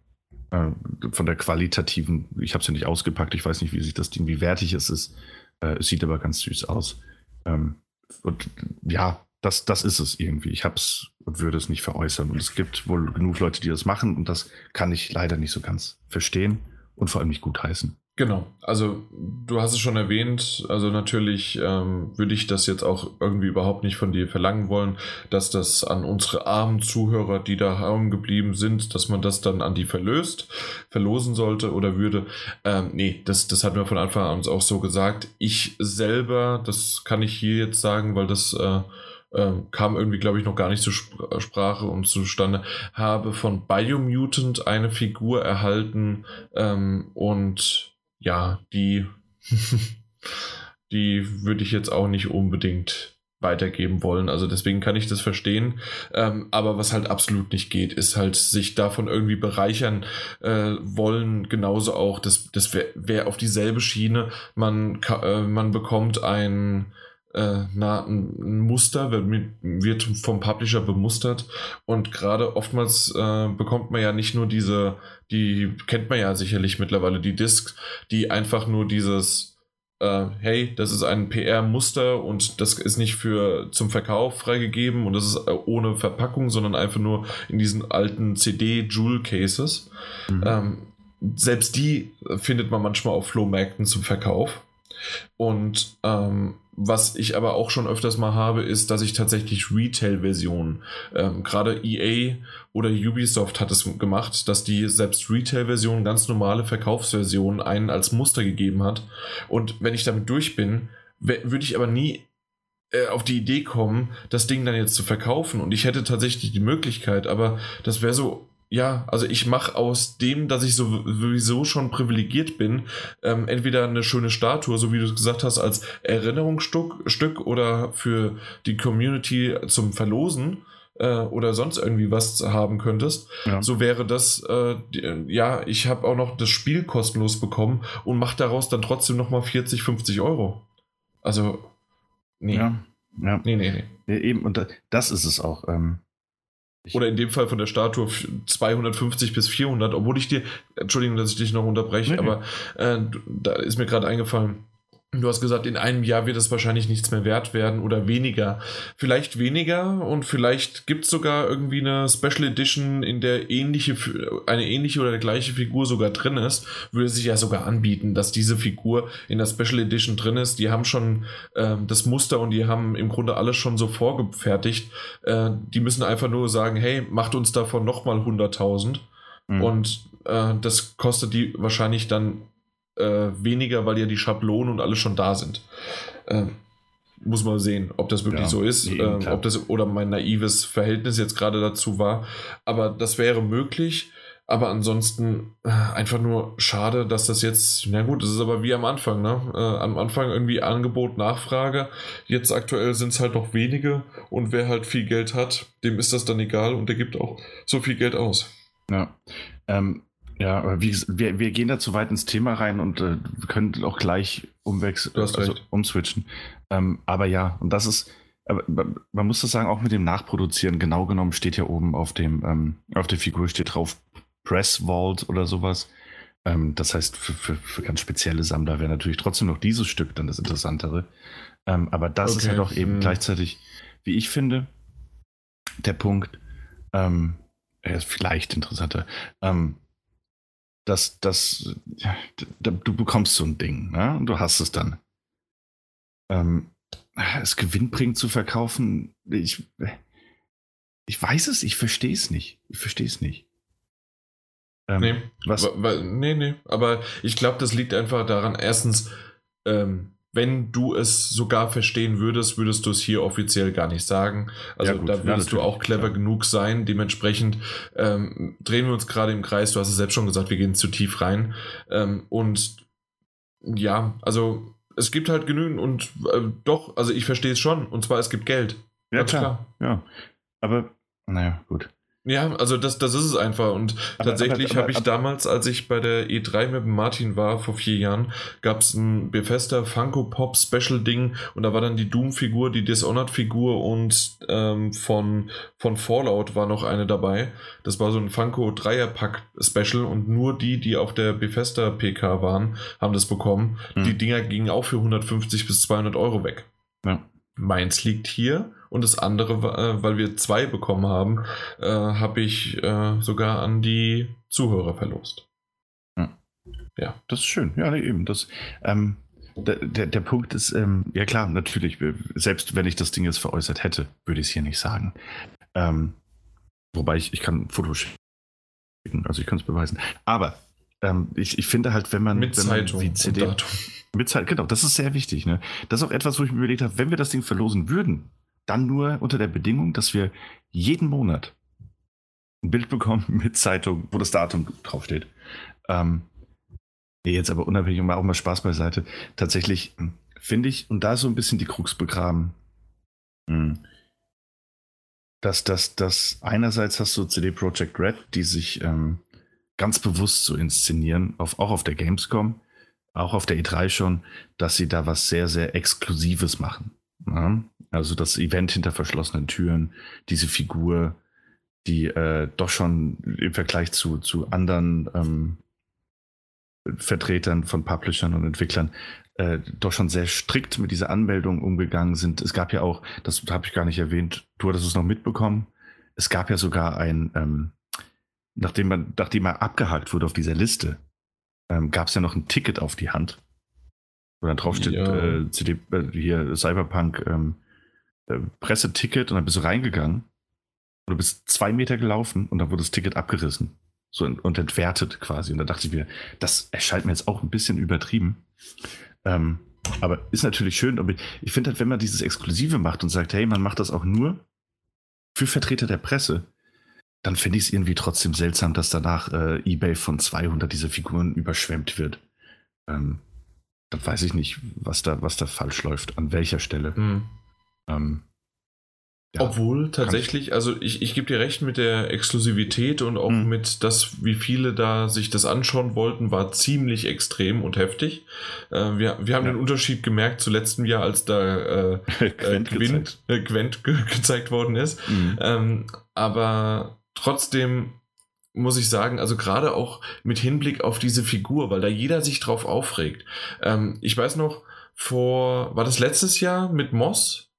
äh, von der qualitativen, ich habe es ja nicht ausgepackt, ich weiß nicht, wie sich das Ding, wie wertig es ist. Äh, es sieht aber ganz süß aus. Ähm, und ja, das, das ist es irgendwie. Ich habe es und würde es nicht veräußern. Und es gibt wohl genug Leute, die das machen. Und das kann ich leider nicht so ganz verstehen und vor allem nicht gut heißen. Genau, also du hast es schon erwähnt, also natürlich ähm, würde ich das jetzt auch irgendwie überhaupt nicht von dir verlangen wollen, dass das an unsere armen Zuhörer, die da hängen geblieben sind, dass man das dann an die verlöst, verlosen sollte oder würde. Ähm, nee, das, das hat mir von Anfang an auch so gesagt. Ich selber, das kann ich hier jetzt sagen, weil das äh, ähm, kam irgendwie, glaube ich, noch gar nicht zur Sp Sprache und zustande, habe von Biomutant eine Figur erhalten ähm, und ja, die, die würde ich jetzt auch nicht unbedingt weitergeben wollen. Also deswegen kann ich das verstehen. Ähm, aber was halt absolut nicht geht, ist halt sich davon irgendwie bereichern äh, wollen. Genauso auch, das, das wäre wär auf dieselbe Schiene. Man, äh, man bekommt ein äh, na, ein Muster, wird, wird vom Publisher bemustert und gerade oftmals äh, bekommt man ja nicht nur diese, die kennt man ja sicherlich mittlerweile, die Discs, die einfach nur dieses, äh, hey, das ist ein PR-Muster und das ist nicht für zum Verkauf freigegeben und das ist äh, ohne Verpackung, sondern einfach nur in diesen alten CD-Jewel-Cases. Mhm. Ähm, selbst die findet man manchmal auf Flohmärkten zum Verkauf. Und ähm, was ich aber auch schon öfters mal habe, ist, dass ich tatsächlich Retail-Versionen, ähm, gerade EA oder Ubisoft hat es gemacht, dass die selbst Retail-Versionen, ganz normale Verkaufsversionen, einen als Muster gegeben hat. Und wenn ich damit durch bin, würde ich aber nie äh, auf die Idee kommen, das Ding dann jetzt zu verkaufen. Und ich hätte tatsächlich die Möglichkeit, aber das wäre so ja, also ich mache aus dem, dass ich sowieso schon privilegiert bin, ähm, entweder eine schöne Statue, so wie du es gesagt hast, als Erinnerungsstück Stück oder für die Community zum Verlosen äh, oder sonst irgendwie was haben könntest. Ja. So wäre das, äh, die, ja, ich habe auch noch das Spiel kostenlos bekommen und mache daraus dann trotzdem nochmal 40, 50 Euro. Also, nee. Ja, ja. Nee, nee, nee. Eben, und das ist es auch. Ähm oder in dem Fall von der Statue 250 bis 400, obwohl ich dir, Entschuldigung, dass ich dich noch unterbreche, nee, aber äh, da ist mir gerade eingefallen, Du hast gesagt, in einem Jahr wird es wahrscheinlich nichts mehr wert werden oder weniger. Vielleicht weniger und vielleicht gibt es sogar irgendwie eine Special Edition, in der ähnliche, eine ähnliche oder gleiche Figur sogar drin ist. Würde sich ja sogar anbieten, dass diese Figur in der Special Edition drin ist. Die haben schon äh, das Muster und die haben im Grunde alles schon so vorgefertigt. Äh, die müssen einfach nur sagen, hey, macht uns davon nochmal 100.000. Mhm. Und äh, das kostet die wahrscheinlich dann äh, weniger, weil ja die Schablonen und alles schon da sind. Äh, muss man sehen, ob das wirklich ja, so ist, äh, ob das oder mein naives Verhältnis jetzt gerade dazu war. Aber das wäre möglich. Aber ansonsten äh, einfach nur schade, dass das jetzt, na gut, das ist aber wie am Anfang, ne? Äh, am Anfang irgendwie Angebot, Nachfrage. Jetzt aktuell sind es halt noch wenige und wer halt viel Geld hat, dem ist das dann egal und der gibt auch so viel Geld aus. Ja. Ähm, ja, aber wie, wir, wir gehen da zu weit ins Thema rein und äh, können auch gleich umwechseln, also umswitchen. Ähm, aber ja, und das ist, aber, man muss das sagen, auch mit dem Nachproduzieren, genau genommen steht ja oben auf dem, ähm, auf der Figur steht drauf Press Vault oder sowas. Ähm, das heißt, für, für, für, ganz spezielle Sammler wäre natürlich trotzdem noch dieses Stück dann das Interessantere. Ähm, aber das okay. ist ja doch eben hm. gleichzeitig, wie ich finde, der Punkt, ähm, er ist vielleicht interessanter. Ähm, dass, dass ja, du bekommst so ein Ding, ne? Und du hast es dann. Ähm, es gewinnbringend zu verkaufen, ich, ich weiß es, ich verstehe es nicht. Ich verstehe es nicht. Ähm, nee, was? nee, nee, aber ich glaube, das liegt einfach daran, erstens, ähm, wenn du es sogar verstehen würdest, würdest du es hier offiziell gar nicht sagen. Also ja, da würdest ja, du auch clever ja. genug sein. Dementsprechend ähm, drehen wir uns gerade im Kreis. Du hast es selbst schon gesagt, wir gehen zu tief rein. Ähm, und ja, also es gibt halt genügend und äh, doch, also ich verstehe es schon. Und zwar, es gibt Geld. Ja, klar. klar. Ja. Aber, naja, gut. Ja, also das, das ist es einfach. Und aber, tatsächlich habe ich damals, als ich bei der E3 mit Martin war, vor vier Jahren, gab es ein Bethesda Funko Pop Special Ding und da war dann die Doom-Figur, die Dishonored-Figur und ähm, von, von Fallout war noch eine dabei. Das war so ein Funko Dreierpack Special und nur die, die auf der Bethesda PK waren, haben das bekommen. Mhm. Die Dinger gingen auch für 150 bis 200 Euro weg. Ja. Meins liegt hier und das andere, äh, weil wir zwei bekommen haben, äh, habe ich äh, sogar an die Zuhörer verlost. Ja. ja. Das ist schön. Ja, eben. Das, ähm, der, der, der, Punkt ist, ähm, ja klar, natürlich, selbst wenn ich das Ding jetzt veräußert hätte, würde ich es hier nicht sagen. Ähm, wobei ich, ich kann ein Foto schicken, also ich kann es beweisen. Aber ähm, ich, ich finde halt, wenn man, Mit wenn Zeitung man die CD, mit Zeit, genau, das ist sehr wichtig. Ne? Das ist auch etwas, wo ich mir überlegt habe, wenn wir das Ding verlosen würden, dann nur unter der Bedingung, dass wir jeden Monat ein Bild bekommen mit Zeitung, wo das Datum draufsteht. Ähm, jetzt aber unabhängig und auch mal Spaß beiseite. Tatsächlich hm, finde ich, und da ist so ein bisschen die Krux begraben, hm, dass das, dass einerseits hast du CD Projekt Red, die sich ähm, ganz bewusst so inszenieren, auf, auch auf der Gamescom, auch auf der E3 schon, dass sie da was sehr, sehr Exklusives machen. Ja? Also das Event hinter verschlossenen Türen, diese Figur, die äh, doch schon im Vergleich zu, zu anderen ähm, Vertretern von Publishern und Entwicklern äh, doch schon sehr strikt mit dieser Anmeldung umgegangen sind. Es gab ja auch, das habe ich gar nicht erwähnt, du hattest es noch mitbekommen, es gab ja sogar ein, ähm, nachdem man, nachdem er abgehakt wurde auf dieser Liste, ähm, gab es ja noch ein Ticket auf die Hand, wo dann drauf steht, ja. äh, CD, äh, hier Cyberpunk ähm, äh, Presseticket und dann bist du reingegangen und du bist zwei Meter gelaufen und dann wurde das Ticket abgerissen so und entwertet quasi. Und da dachte ich mir, das erscheint mir jetzt auch ein bisschen übertrieben. Ähm, aber ist natürlich schön. Aber ich finde halt, wenn man dieses Exklusive macht und sagt, hey, man macht das auch nur für Vertreter der Presse, dann finde ich es irgendwie trotzdem seltsam, dass danach äh, eBay von 200 dieser Figuren überschwemmt wird. Ähm, dann weiß ich nicht, was da, was da falsch läuft, an welcher Stelle. Hm. Ähm, ja, Obwohl tatsächlich, also ich, ich gebe dir recht mit der Exklusivität und auch mhm. mit das, wie viele da sich das anschauen wollten, war ziemlich extrem und heftig. Äh, wir, wir haben ja. den Unterschied gemerkt zu letztem Jahr, als da äh, Quent, äh, Gwent, gezeigt. Äh, Gwent ge gezeigt worden ist. Mhm. Ähm, aber trotzdem muss ich sagen, also gerade auch mit Hinblick auf diese Figur, weil da jeder sich drauf aufregt. Ähm, ich weiß noch, vor, war das letztes Jahr mit Moss?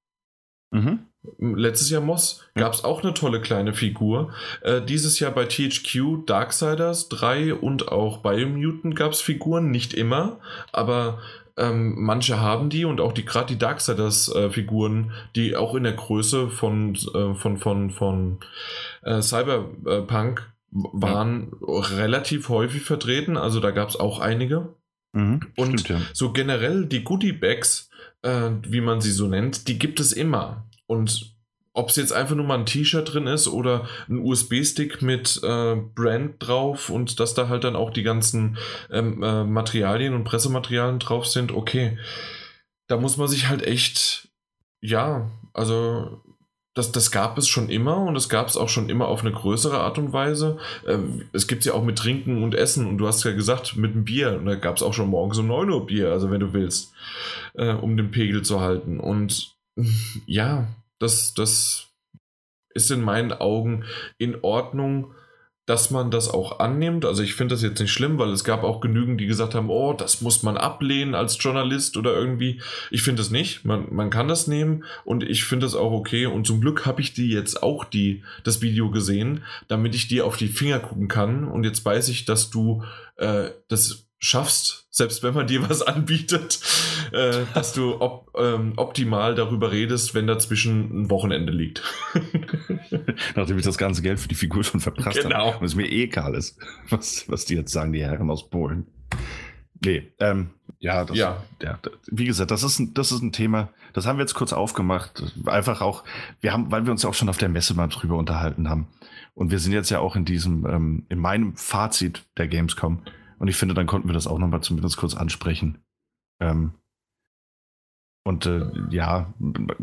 Mhm. Letztes Jahr Moss gab es auch eine tolle kleine Figur. Äh, dieses Jahr bei THQ Darksiders 3 und auch Biomutant gab es Figuren, nicht immer, aber ähm, manche haben die und auch die gerade die Darksiders-Figuren, äh, die auch in der Größe von, äh, von, von, von äh, Cyberpunk waren ja. relativ häufig vertreten. Also da gab es auch einige. Mhm, und stimmt, ja. so generell die Goodie Bags, äh, wie man sie so nennt, die gibt es immer. Und ob es jetzt einfach nur mal ein T-Shirt drin ist oder ein USB-Stick mit äh, Brand drauf und dass da halt dann auch die ganzen ähm, äh, Materialien und Pressematerialien drauf sind, okay. Da muss man sich halt echt, ja, also das, das gab es schon immer und es gab es auch schon immer auf eine größere Art und Weise. Ähm, es gibt ja auch mit Trinken und Essen und du hast ja gesagt, mit dem Bier. Und da gab es auch schon morgens um 9 Uhr Bier, also wenn du willst, äh, um den Pegel zu halten. Und ja, das, das ist in meinen Augen in Ordnung, dass man das auch annimmt. Also ich finde das jetzt nicht schlimm, weil es gab auch genügend, die gesagt haben, oh, das muss man ablehnen als Journalist oder irgendwie. Ich finde es nicht. Man, man kann das nehmen und ich finde es auch okay. Und zum Glück habe ich die jetzt auch die, das Video gesehen, damit ich dir auf die Finger gucken kann. Und jetzt weiß ich, dass du äh, das schaffst, selbst wenn man dir was anbietet, äh, dass du op ähm, optimal darüber redest, wenn dazwischen ein Wochenende liegt. Nachdem ich das ganze Geld für die Figur schon verprasst genau. habe. Und es mir eh egal ist, was, was die jetzt sagen, die Herren aus Polen. Nee, ähm, ja, das, ja. ja, wie gesagt, das ist, ein, das ist ein Thema, das haben wir jetzt kurz aufgemacht. Einfach auch, wir haben, weil wir uns ja auch schon auf der Messe mal drüber unterhalten haben. Und wir sind jetzt ja auch in diesem, ähm, in meinem Fazit der Gamescom und ich finde, dann konnten wir das auch nochmal zumindest kurz ansprechen. Ähm, und äh, ja,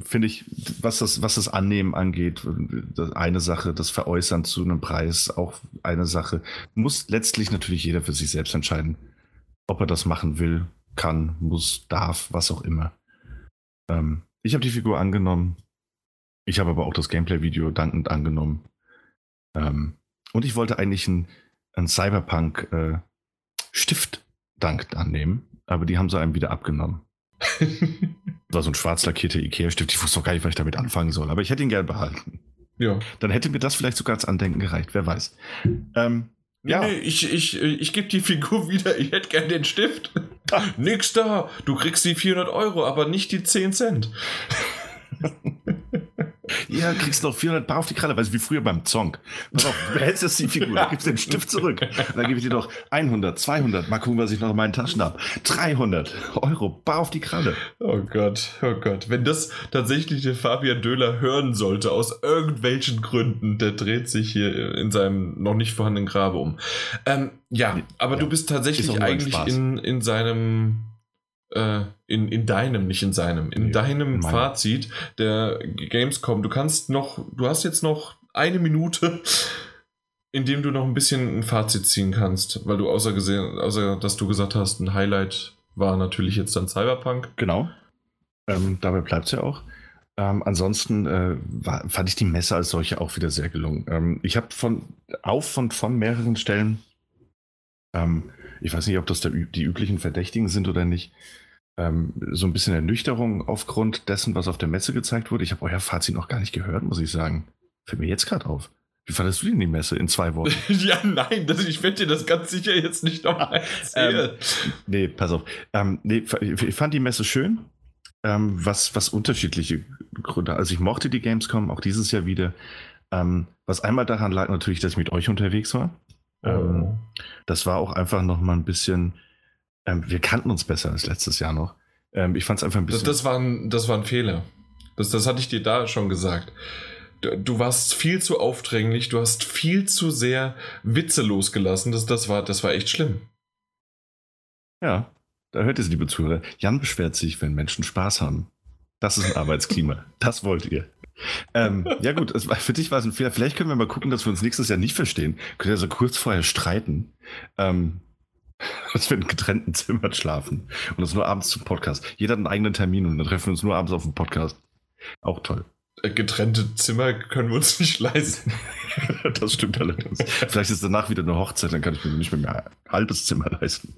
finde ich, was das, was das Annehmen angeht, eine Sache, das Veräußern zu einem Preis, auch eine Sache, muss letztlich natürlich jeder für sich selbst entscheiden, ob er das machen will, kann, muss, darf, was auch immer. Ähm, ich habe die Figur angenommen. Ich habe aber auch das Gameplay-Video dankend angenommen. Ähm, und ich wollte eigentlich ein, ein Cyberpunk äh, dankend annehmen, aber die haben sie einem wieder abgenommen. Das war so ein schwarz lackierter Ikea-Stift. Ich wusste doch gar nicht, was ich damit anfangen soll, aber ich hätte ihn gern behalten. Ja. Dann hätte mir das vielleicht sogar als Andenken gereicht, wer weiß. Ähm, ja. Nee, ich, ich, ich gebe die Figur wieder, ich hätte gern den Stift. Nix da, du kriegst die 400 Euro, aber nicht die 10 Cent. Ja, kriegst noch 400 Paar auf die Kralle, weißt du, wie früher beim Zong. Pass auf, du behältst jetzt die Figur, dann gibst du den Stift zurück. Dann gebe ich dir noch 100, 200, mal gucken, was ich noch in meinen Taschen habe. 300 Euro, Bar auf die Kralle. Oh Gott, oh Gott. Wenn das tatsächlich der Fabian Döhler hören sollte, aus irgendwelchen Gründen, der dreht sich hier in seinem noch nicht vorhandenen Grabe um. Ähm, ja, aber ja, du bist tatsächlich eigentlich in, in seinem in, in deinem, nicht in seinem, in nee, deinem in Fazit der Gamescom. Du kannst noch, du hast jetzt noch eine Minute, in dem du noch ein bisschen ein Fazit ziehen kannst, weil du außer gesehen, außer dass du gesagt hast, ein Highlight war natürlich jetzt dann Cyberpunk. Genau. Ähm, dabei bleibt es ja auch. Ähm, ansonsten äh, war, fand ich die Messe als solche auch wieder sehr gelungen. Ähm, ich habe von auf von, von mehreren Stellen, ähm, ich weiß nicht, ob das der, die üblichen Verdächtigen sind oder nicht, ähm, so ein bisschen Ernüchterung aufgrund dessen, was auf der Messe gezeigt wurde. Ich habe euer Fazit noch gar nicht gehört, muss ich sagen. Fällt mir jetzt gerade auf. Wie fandest du denn die Messe in zwei Wochen? ja, nein, das, ich werde dir das ganz sicher jetzt nicht nochmal erzählen. ähm, nee, pass auf. Ähm, nee, ich fand die Messe schön. Ähm, was, was unterschiedliche Gründe. Also ich mochte die Gamescom auch dieses Jahr wieder. Ähm, was einmal daran lag natürlich, dass ich mit euch unterwegs war. Oh. das war auch einfach noch mal ein bisschen ähm, wir kannten uns besser als letztes Jahr noch. Ähm, ich fand es einfach ein bisschen. Das, das, war ein, das war ein Fehler. Das, das hatte ich dir da schon gesagt. du warst viel zu aufdringlich, du hast viel zu sehr Witze losgelassen. Das, das, war, das war echt schlimm. Ja, da hört ihr es, liebe Zuhörer. Jan beschwert sich, wenn Menschen Spaß haben. Das ist ein Arbeitsklima. Das wollt ihr. Ähm, ja gut, es, für dich war es ein Fehler. Vielleicht können wir mal gucken, dass wir uns nächstes Jahr nicht verstehen. Können wir so kurz vorher streiten. Ähm, dass wir in getrennten Zimmern schlafen und uns nur abends zum Podcast. Jeder hat einen eigenen Termin und dann treffen wir uns nur abends auf dem Podcast. Auch toll. Äh, getrennte Zimmer können wir uns nicht leisten. das stimmt allerdings. Vielleicht ist danach wieder eine Hochzeit, dann kann ich mir nicht mehr ein halbes Zimmer leisten.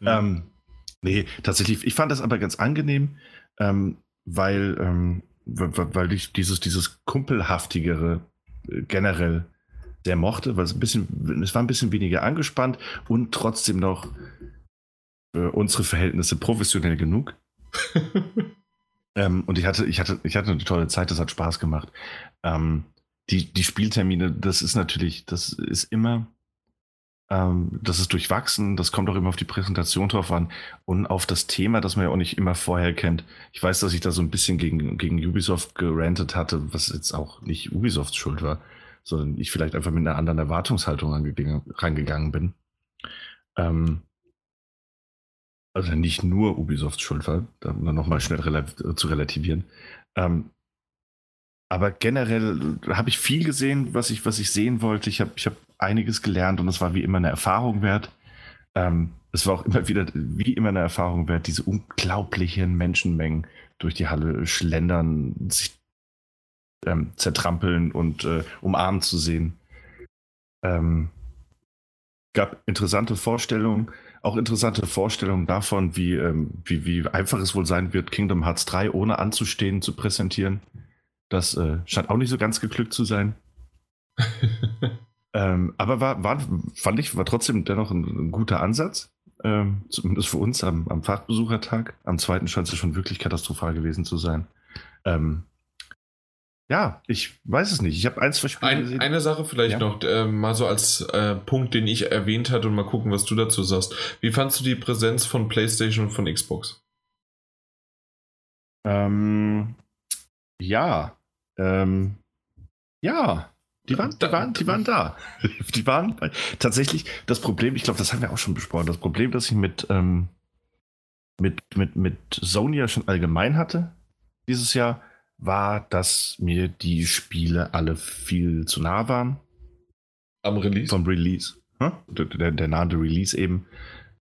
Ja. Ähm, nee, tatsächlich, ich fand das aber ganz angenehm, ähm, weil, ähm, weil ich dieses, dieses Kumpelhaftigere äh, generell sehr mochte, weil es ein bisschen, es war ein bisschen weniger angespannt und trotzdem noch für unsere Verhältnisse professionell genug. Ähm, und ich hatte, ich, hatte, ich hatte eine tolle Zeit, das hat Spaß gemacht. Ähm, die, die Spieltermine, das ist natürlich, das ist immer, ähm, das ist durchwachsen, das kommt auch immer auf die Präsentation drauf an und auf das Thema, das man ja auch nicht immer vorher kennt. Ich weiß, dass ich da so ein bisschen gegen, gegen Ubisoft gerantet hatte, was jetzt auch nicht Ubisofts Schuld war, sondern ich vielleicht einfach mit einer anderen Erwartungshaltung rangegangen bin. Ähm, also nicht nur Ubisofts Schuld war, dann nochmal schnell rela zu relativieren. Ähm, aber generell habe ich viel gesehen, was ich, was ich sehen wollte. Ich habe ich hab einiges gelernt und es war wie immer eine Erfahrung wert. Ähm, es war auch immer wieder, wie immer eine Erfahrung wert, diese unglaublichen Menschenmengen durch die Halle schlendern, sich ähm, zertrampeln und äh, umarmen zu sehen. Ähm, gab interessante Vorstellungen auch interessante Vorstellungen davon, wie, ähm, wie, wie einfach es wohl sein wird, Kingdom Hearts 3 ohne anzustehen zu präsentieren. Das äh, scheint auch nicht so ganz geglückt zu sein. ähm, aber war, war, fand ich, war trotzdem dennoch ein, ein guter Ansatz. Ähm, zumindest für uns am, am Fachbesuchertag. Am zweiten scheint es schon wirklich katastrophal gewesen zu sein. Ähm, ja, ich weiß es nicht. Ich habe eins verspielt. Ein, eine Sache vielleicht ja. noch, äh, mal so als äh, Punkt, den ich erwähnt hatte und mal gucken, was du dazu sagst. Wie fandst du die Präsenz von PlayStation und von Xbox? Ähm, ja. Ähm, ja. Die waren, die, waren, die waren da. Die waren tatsächlich das Problem, ich glaube, das haben wir auch schon besprochen. Das Problem, das ich mit, ähm, mit, mit, mit Sony ja schon allgemein hatte dieses Jahr, war, dass mir die Spiele alle viel zu nah waren. Am Release? Vom Release. Hm? Der, der, der nahe Release eben.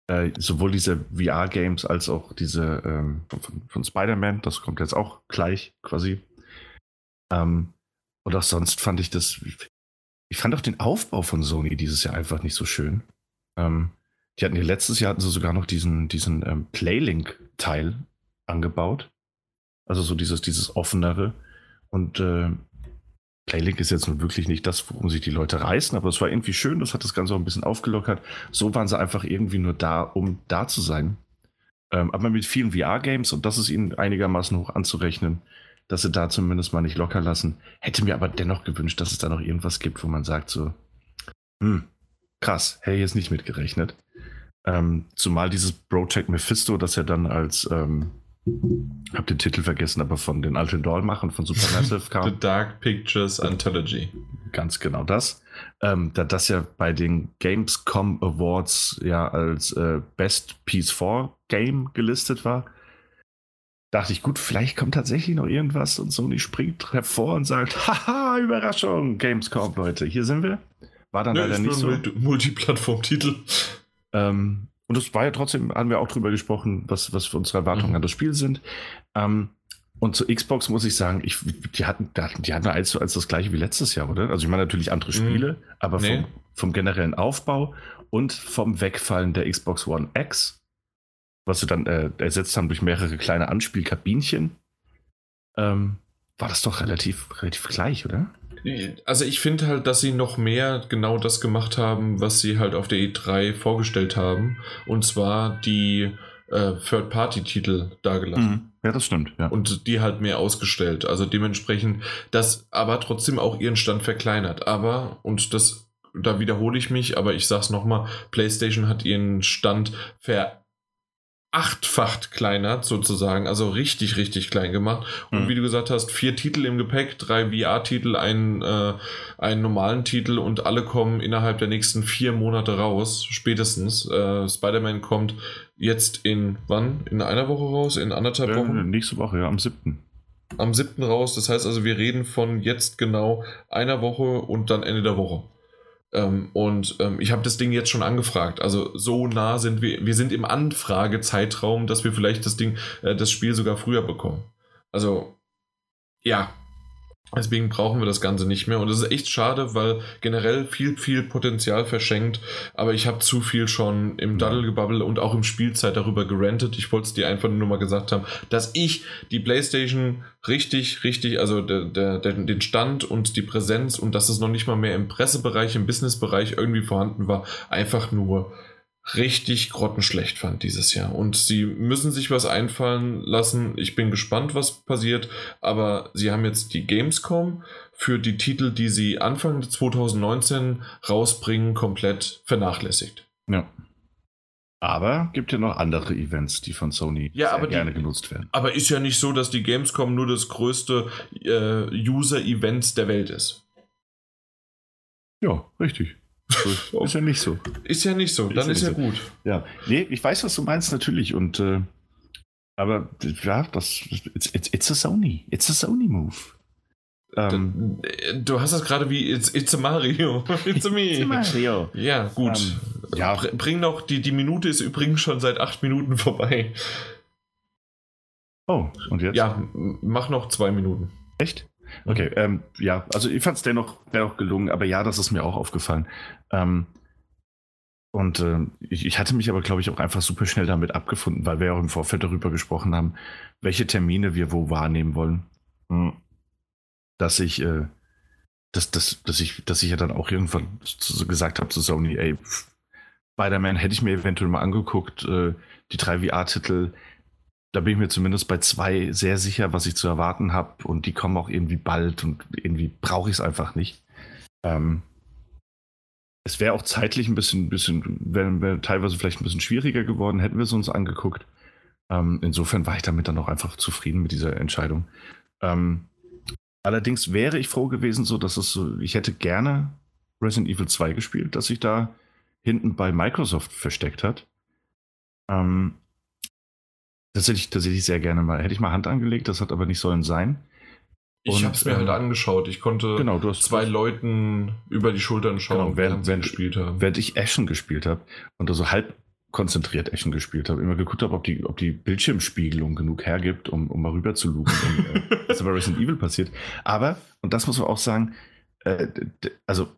Äh, sowohl diese VR-Games als auch diese ähm, von, von Spider-Man, das kommt jetzt auch gleich quasi. Ähm, und auch sonst fand ich das. Ich fand auch den Aufbau von Sony dieses Jahr einfach nicht so schön. Ähm, die hatten ja letztes Jahr hatten sie sogar noch diesen, diesen ähm, Playlink-Teil angebaut. Also so dieses, dieses offenere. Und äh, Playlink ist jetzt nun wirklich nicht das, worum sich die Leute reißen, aber es war irgendwie schön, das hat das Ganze auch ein bisschen aufgelockert. So waren sie einfach irgendwie nur da, um da zu sein. Ähm, aber mit vielen VR-Games, und das ist ihnen einigermaßen hoch anzurechnen, dass sie da zumindest mal nicht locker lassen. Hätte mir aber dennoch gewünscht, dass es da noch irgendwas gibt, wo man sagt so, hm, krass, hätte ich jetzt nicht mitgerechnet. Ähm, zumal dieses Project Mephisto, das ja dann als ähm, hab den Titel vergessen, aber von den alten Doll-Machern von Supermassive kam. The Dark Pictures Anthology. Ganz genau das. Ähm, da das ja bei den Gamescom Awards ja als äh, Best PS4 Game gelistet war, dachte ich, gut, vielleicht kommt tatsächlich noch irgendwas und Sony springt hervor und sagt, haha, Überraschung, Gamescom, Leute, hier sind wir. War dann Nö, leider nicht so. Multiplattform-Titel. Ähm, und das war ja trotzdem, haben wir auch drüber gesprochen, was, was unsere Erwartungen mhm. an das Spiel sind. Ähm, und zu Xbox muss ich sagen, ich, die hatten, die hatten eins als das gleiche wie letztes Jahr, oder? Also ich meine natürlich andere mhm. Spiele, mhm. aber nee. vom, vom, generellen Aufbau und vom Wegfallen der Xbox One X, was sie dann äh, ersetzt haben durch mehrere kleine Anspielkabinchen, ähm, war das doch relativ, relativ gleich, oder? Also ich finde halt, dass sie noch mehr genau das gemacht haben, was sie halt auf der E3 vorgestellt haben. Und zwar die äh, Third-Party-Titel dargelassen. Mhm. Ja, das stimmt. Ja. Und die halt mehr ausgestellt. Also dementsprechend, das aber trotzdem auch ihren Stand verkleinert. Aber, und das, da wiederhole ich mich, aber ich sag's nochmal, PlayStation hat ihren Stand ver achtfacht kleiner sozusagen, also richtig, richtig klein gemacht. Und mhm. wie du gesagt hast, vier Titel im Gepäck, drei VR-Titel, einen, äh, einen normalen Titel und alle kommen innerhalb der nächsten vier Monate raus, spätestens. Äh, Spider-Man kommt jetzt in wann? In einer Woche raus? In anderthalb Wochen? Äh, nächste Woche, ja, am 7. Am 7. raus. Das heißt also, wir reden von jetzt genau einer Woche und dann Ende der Woche. Ähm, und ähm, ich habe das Ding jetzt schon angefragt. Also so nah sind wir. Wir sind im Anfragezeitraum, dass wir vielleicht das Ding, äh, das Spiel sogar früher bekommen. Also ja, Deswegen brauchen wir das Ganze nicht mehr. Und das ist echt schade, weil generell viel, viel Potenzial verschenkt. Aber ich habe zu viel schon im Daddlegebubble und auch im Spielzeit darüber gerantet. Ich wollte es dir einfach nur mal gesagt haben, dass ich die PlayStation richtig, richtig, also der, der, der, den Stand und die Präsenz und dass es noch nicht mal mehr im Pressebereich, im Businessbereich irgendwie vorhanden war, einfach nur richtig grottenschlecht fand dieses Jahr. Und sie müssen sich was einfallen lassen. Ich bin gespannt, was passiert. Aber sie haben jetzt die Gamescom für die Titel, die sie Anfang 2019 rausbringen, komplett vernachlässigt. Ja. Aber gibt ja noch andere Events, die von Sony ja, sehr gerne die, genutzt werden. Aber ist ja nicht so, dass die Gamescom nur das größte äh, User-Event der Welt ist. Ja, richtig. Ist ja nicht so. Ist ja nicht so, dann ist, ist ja so. gut. Ja, nee, ich weiß, was du meinst, natürlich. Und äh, aber ja, das it's, it's, it's, a Sony. It's a Sony Move. Ähm, du hast das gerade wie it's, it's a Mario. It's a me. it's a Mario. Ja, gut. Ähm, ja. Bring noch, die, die Minute ist übrigens schon seit acht Minuten vorbei. Oh, und jetzt? Ja, mach noch zwei Minuten. Echt? Okay, ähm, ja, also ich fand es dennoch, dennoch gelungen, aber ja, das ist mir auch aufgefallen. Ähm, und äh, ich, ich, hatte mich aber, glaube ich, auch einfach super schnell damit abgefunden, weil wir auch im Vorfeld darüber gesprochen haben, welche Termine wir wo wahrnehmen wollen. Hm. Dass ich, äh, dass, dass, dass ich, dass ich ja dann auch irgendwann so gesagt habe zu Sony, ey, Spider-Man hätte ich mir eventuell mal angeguckt, äh, die drei VR-Titel, da bin ich mir zumindest bei zwei sehr sicher, was ich zu erwarten habe. Und die kommen auch irgendwie bald und irgendwie brauche ich es einfach nicht. Ähm, es wäre auch zeitlich ein bisschen, bisschen wäre wär teilweise vielleicht ein bisschen schwieriger geworden, hätten wir es uns angeguckt. Ähm, insofern war ich damit dann auch einfach zufrieden mit dieser Entscheidung. Ähm, allerdings wäre ich froh gewesen, so dass es so, ich hätte gerne Resident Evil 2 gespielt, dass sich da hinten bei Microsoft versteckt hat. Ähm, das hätte ich tatsächlich sehr gerne mal. Hätte ich mal Hand angelegt, das hat aber nicht sollen sein. Ich habe es mir halt ähm, halt angeschaut. Ich konnte genau, du hast, zwei Leuten über die Schultern schauen, genau, während, während, gespielt haben. Während ich Ashen gespielt habe und da so halb konzentriert Ashen gespielt habe, immer geguckt habe, ob die, ob die Bildschirmspiegelung genug hergibt, um, um mal rüber zu lugen, um, äh, was bei Resident Evil passiert. Aber, und das muss man auch sagen, äh, also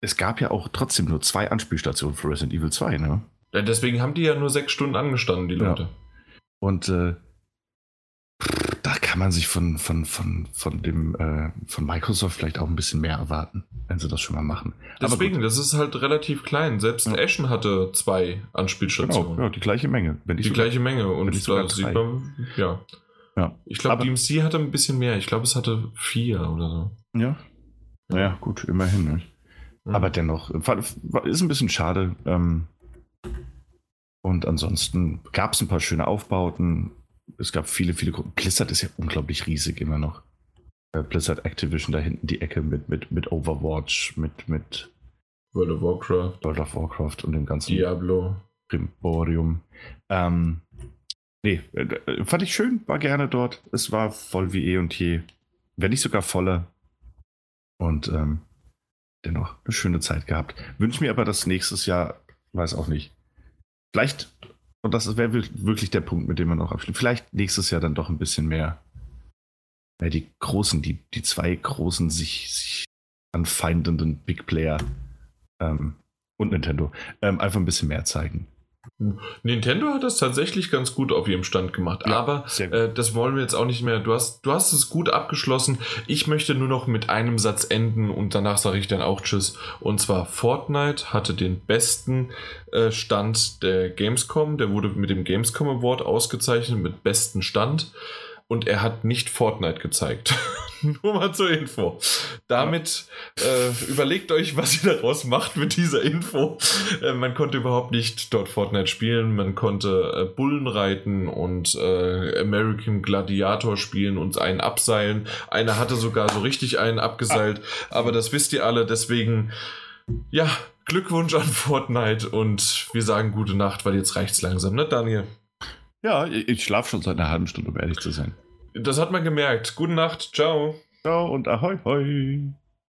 es gab ja auch trotzdem nur zwei Anspielstationen für Resident Evil 2, ne? Ja, deswegen haben die ja nur sechs Stunden angestanden, die Leute. Ja. Und äh, da kann man sich von, von, von, von dem äh, von Microsoft vielleicht auch ein bisschen mehr erwarten, wenn sie das schon mal machen. Deswegen, das ist halt relativ klein. Selbst ja. Ashen hatte zwei Anspielstationen. Genau, ja, die gleiche Menge. die sogar, gleiche Menge. Und da sieht man, ja. ja. Ich glaube, DMC hatte ein bisschen mehr. Ich glaube, es hatte vier oder so. Ja. Naja, gut, immerhin. Ne? Mhm. Aber dennoch, ist ein bisschen schade. Ähm, und ansonsten gab es ein paar schöne Aufbauten. Es gab viele, viele Gruppen. Blizzard ist ja unglaublich riesig immer noch. Äh, Blizzard Activision da hinten die Ecke mit, mit, mit Overwatch, mit, mit World of Warcraft. World of Warcraft und dem ganzen Diablo. Primborium. Ähm, nee, äh, fand ich schön, war gerne dort. Es war voll wie eh und je. Wenn nicht sogar voller. Und ähm, dennoch eine schöne Zeit gehabt. Wünsche mir aber das nächstes Jahr, weiß auch nicht, Vielleicht, und das wäre wirklich der Punkt, mit dem man auch abschließt, vielleicht nächstes Jahr dann doch ein bisschen mehr, mehr die großen, die, die zwei großen sich, sich anfeindenden Big Player ähm, und Nintendo ähm, einfach ein bisschen mehr zeigen. Nintendo hat das tatsächlich ganz gut auf ihrem Stand gemacht, ja, aber äh, das wollen wir jetzt auch nicht mehr. Du hast, du hast es gut abgeschlossen. Ich möchte nur noch mit einem Satz enden und danach sage ich dann auch Tschüss. Und zwar Fortnite hatte den besten äh, Stand der Gamescom. Der wurde mit dem Gamescom Award ausgezeichnet mit besten Stand und er hat nicht Fortnite gezeigt. Nur mal zur Info. Damit äh, überlegt euch, was ihr daraus macht mit dieser Info. Äh, man konnte überhaupt nicht dort Fortnite spielen. Man konnte äh, Bullen reiten und äh, American Gladiator spielen und einen abseilen. Einer hatte sogar so richtig einen abgeseilt. Aber das wisst ihr alle. Deswegen, ja, Glückwunsch an Fortnite und wir sagen gute Nacht, weil jetzt reicht's langsam, ne, Daniel? Ja, ich schlafe schon seit einer halben Stunde, um ehrlich zu sein. Das hat man gemerkt. Gute Nacht. Ciao. Ciao und ahoi, hoi.